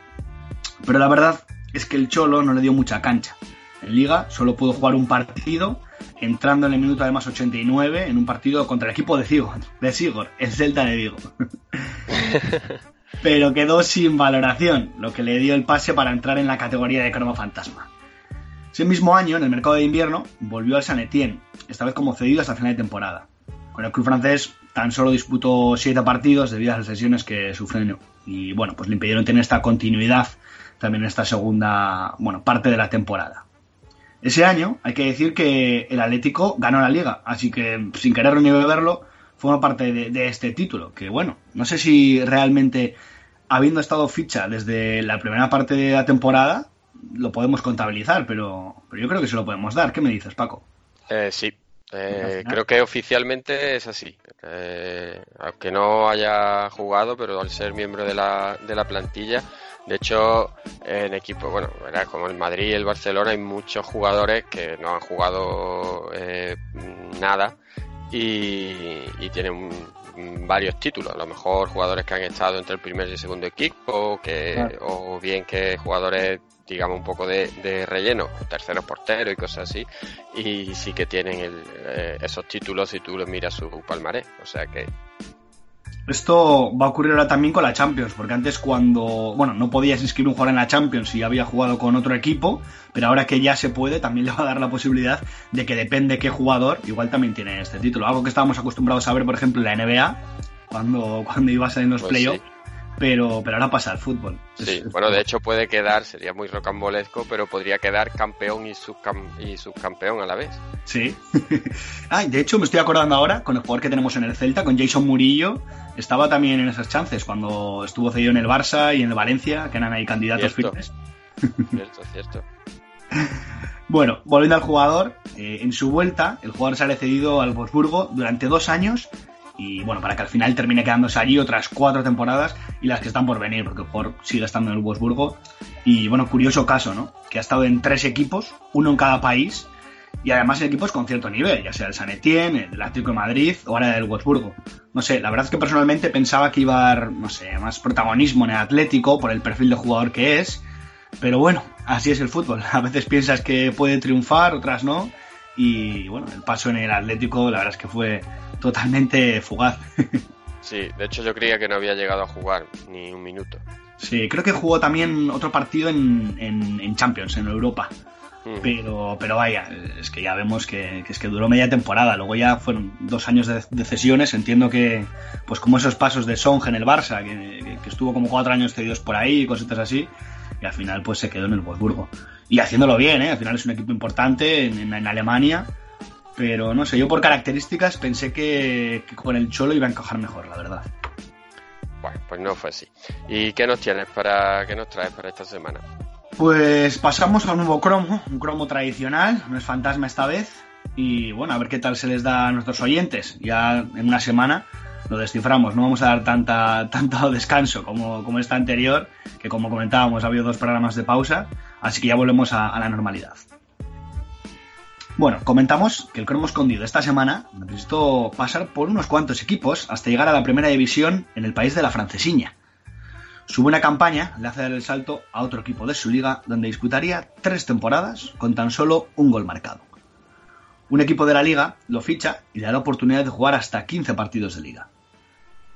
Pero la verdad es que el Cholo no le dio mucha cancha. En Liga solo pudo jugar un partido, entrando en el minuto además 89 en un partido contra el equipo de Sigor, de Sigor el Celta de Vigo. Pero quedó sin valoración, lo que le dio el pase para entrar en la categoría de cromo fantasma. Ese mismo año, en el mercado de invierno, volvió al San Etienne, esta vez como cedido hasta final de temporada. Con el club francés tan solo disputó siete partidos debido a las lesiones que sufrió y bueno, pues le impidieron tener esta continuidad también en esta segunda, bueno, parte de la temporada. Ese año hay que decir que el Atlético ganó la liga, así que sin quererlo ni beberlo, forma parte de, este título. Que bueno, no sé si realmente, habiendo estado ficha desde la primera parte de la temporada, lo podemos contabilizar, pero, pero yo creo que se lo podemos dar. ¿Qué me dices, Paco? Eh, sí, eh, creo que oficialmente es así. Eh, aunque no haya jugado, pero al ser miembro de la, de la plantilla, de hecho, en equipo, bueno, como el Madrid y el Barcelona, hay muchos jugadores que no han jugado eh, nada y, tienen varios títulos. A lo mejor jugadores que han estado entre el primer y el segundo equipo, que, o bien que jugadores digamos un poco de, relleno, terceros porteros y cosas así, y sí que tienen eh, esos títulos si tú los miras su palmarés. O sea que esto va a ocurrir ahora también con la Champions, porque antes cuando, bueno, no podías inscribir un jugador en la Champions si había jugado con otro equipo, pero ahora que ya se puede, también le va a dar la posibilidad de que depende qué jugador, igual también tiene este título. Algo que estábamos acostumbrados a ver, por ejemplo, en la NBA, cuando, cuando iba a salir los pues playoffs pero, pero ahora pasa al fútbol. Sí, bueno, de hecho puede quedar, sería muy rocambolesco, pero podría quedar campeón y, y subcampeón a la vez. Sí. ah, de hecho me estoy acordando ahora con el jugador que tenemos en el Celta, con Jason Murillo, estaba también en esas chances cuando estuvo cedido en el Barça y en el Valencia, que eran ahí candidatos firmes. cierto, cierto. Bueno, volviendo al jugador, eh, en su vuelta, el jugador sale cedido al Wolfsburgo durante dos años y bueno, para que al final termine quedándose allí otras cuatro temporadas y las que están por venir, porque el jugador sigue estando en el Wolfsburgo. Y bueno, curioso caso, ¿no? Que ha estado en tres equipos, uno en cada país, y además en equipos con cierto nivel, ya sea el San Etienne, el Atlético de Madrid o ahora el Wolfsburgo. No sé, la verdad es que personalmente pensaba que iba a dar, no sé, más protagonismo en el Atlético por el perfil de jugador que es, pero bueno, así es el fútbol. A veces piensas que puede triunfar, otras no, y bueno, el paso en el Atlético la verdad es que fue totalmente fugaz. Sí, de hecho yo creía que no había llegado a jugar ni un minuto. Sí, creo que jugó también otro partido en, en, Champions, en Europa. Mm. Pero, pero vaya, es que ya vemos que, es que duró media temporada. Luego ya fueron dos años de, de, cesiones. Entiendo que, pues como esos pasos de Song en el Barça, que, estuvo como cuatro años cedidos por ahí, cositas así. Y al final, pues se quedó en el Wolfsburgo. Y haciéndolo bien, ¿eh? Al final es un equipo importante en, en Alemania pero no sé, yo por características pensé que, con el Cholo iba a encajar mejor, la verdad. Bueno, pues no fue así. ¿Y qué nos tienes para, qué nos traes para esta semana? Pues pasamos a un nuevo cromo, un cromo tradicional, no es fantasma esta vez. Y bueno, a ver qué tal se les da a nuestros oyentes. Ya en una semana lo desciframos, no vamos a dar tanta, tanto descanso como, como esta anterior, que como comentábamos ha habido dos programas de pausa, así que ya volvemos a la normalidad. Bueno, comentamos que el cromo escondido esta semana necesitó pasar por unos cuantos equipos hasta llegar a la primera división en el país de la francesiña. Su buena campaña le hace dar el salto a otro equipo de su liga donde disputaría tres temporadas con tan solo un gol marcado. Un equipo de la liga lo ficha y le da la oportunidad de jugar hasta 15 partidos de liga.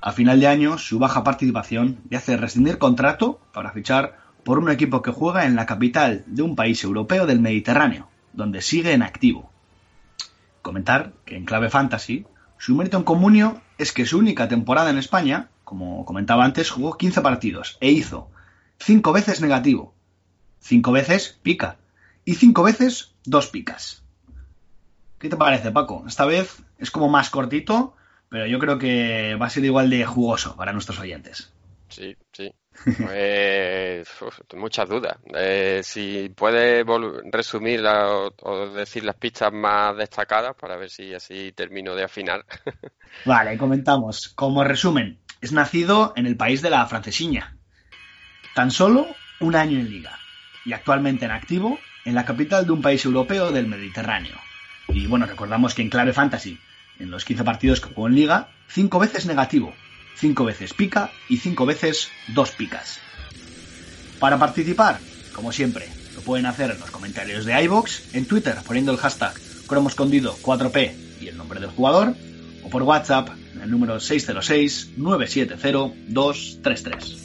A final de año, su baja participación le hace rescindir contrato para fichar por un equipo que juega en la capital de un país europeo del Mediterráneo, donde sigue en activo. Comentar que en clave fantasy, su mérito en comunio es que su única temporada en España, como comentaba antes, jugó 15 partidos e hizo 5 veces negativo, 5 veces pica y 5 veces 2 picas. ¿Qué te parece, Paco? Esta vez es como más cortito, pero yo creo que va a ser igual de jugoso para nuestros oyentes. Sí, sí. Pues, muchas dudas. Eh, si puedes resumir o, decir las pistas más destacadas para ver si así termino de afinar. Vale, comentamos. Como resumen, es nacido en el país de la francesiña. Tan solo un año en liga. Y actualmente en activo en la capital de un país europeo del Mediterráneo. Y bueno, recordamos que en clave fantasy, en los 15 partidos que jugó en liga, 5 veces negativo, cinco veces pica y cinco veces dos picas. Para participar, como siempre, lo pueden hacer en los comentarios de iBox, en Twitter poniendo el hashtag cromoscondido 4P y el nombre del jugador, o por WhatsApp el número 606-970-233.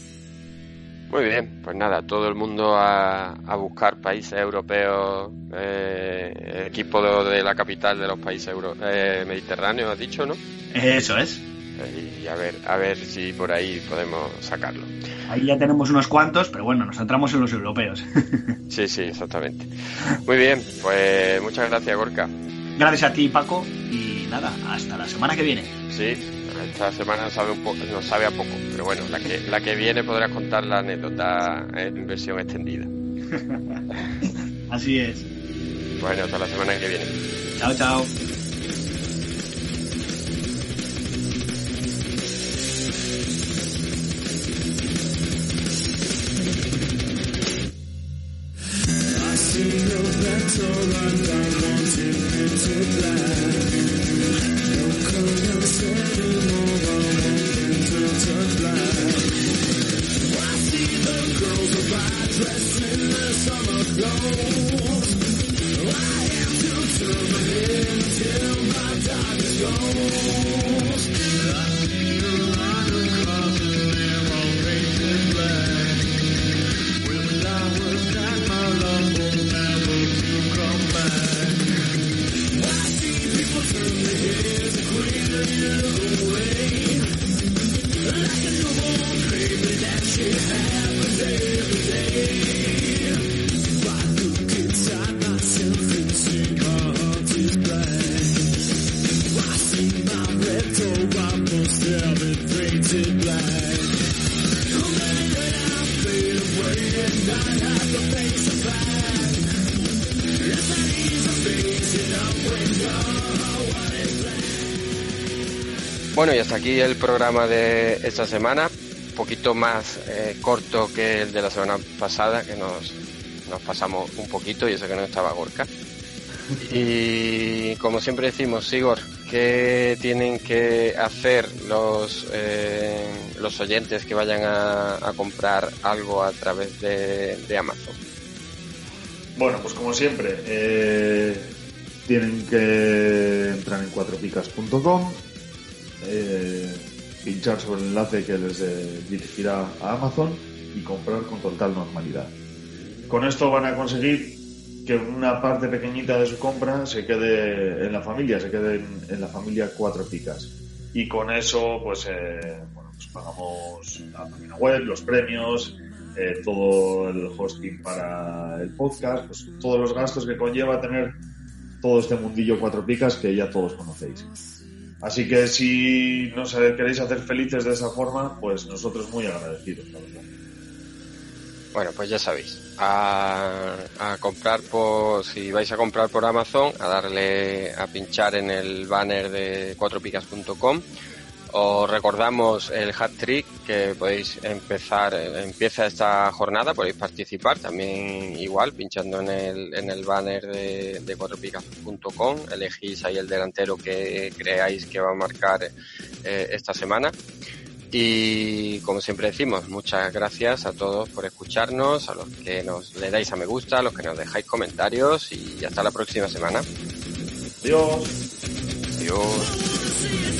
Muy bien, pues nada, todo el mundo a, buscar países europeos, eh, equipo de, la capital de los países eh, mediterráneos, has dicho, ¿no? Eso es y a ver, a ver si por ahí podemos sacarlo. Ahí ya tenemos unos cuantos, pero bueno, nos centramos en los europeos. sí, sí, exactamente. Muy bien, pues muchas gracias, Gorka. Gracias a ti, Paco, y nada, hasta la semana que viene. Sí, esta semana sabe un poco, nos sabe a poco, pero bueno, la que, la que viene podrás contar la anécdota en versión extendida. Así es. Bueno, hasta la semana que viene. Chao, chao. El programa de esta semana, un poquito más eh, corto que el de la semana pasada, que nos, nos pasamos un poquito y eso que no estaba Gorka. Y como siempre decimos, Sigor, ¿qué tienen que hacer los, eh, los oyentes que vayan a, comprar algo a través de, Amazon? Bueno, pues como siempre, eh, tienen que entrar en cuatropicas.com, pinchar sobre el enlace que les eh, dirigirá a Amazon y comprar con total normalidad. Con esto van a conseguir que una parte pequeñita de su compra se quede en la familia, se quede en, la familia Cuatro Picas. Y con eso, pues, eh, bueno, pues pagamos la página web, los premios, todo el hosting para el podcast, pues todos los gastos que conlleva tener todo este mundillo Cuatro Picas que ya todos conocéis. Así que si nos queréis hacer felices de esa forma, pues nosotros muy agradecidos, Bueno, pues ya sabéis, a, comprar por, si vais a comprar por Amazon, a darle a pinchar en el banner de cuatropicas.com Os recordamos el hat trick que podéis empezar, empieza esta jornada, podéis participar también igual, pinchando en el, en el banner de, de cuatropicas.com, elegís ahí el delantero que creáis que va a marcar eh, esta semana. Y como siempre decimos, muchas gracias a todos por escucharnos, a los que nos le dais a me gusta, a los que nos dejáis comentarios y hasta la próxima semana. Adiós. Adiós.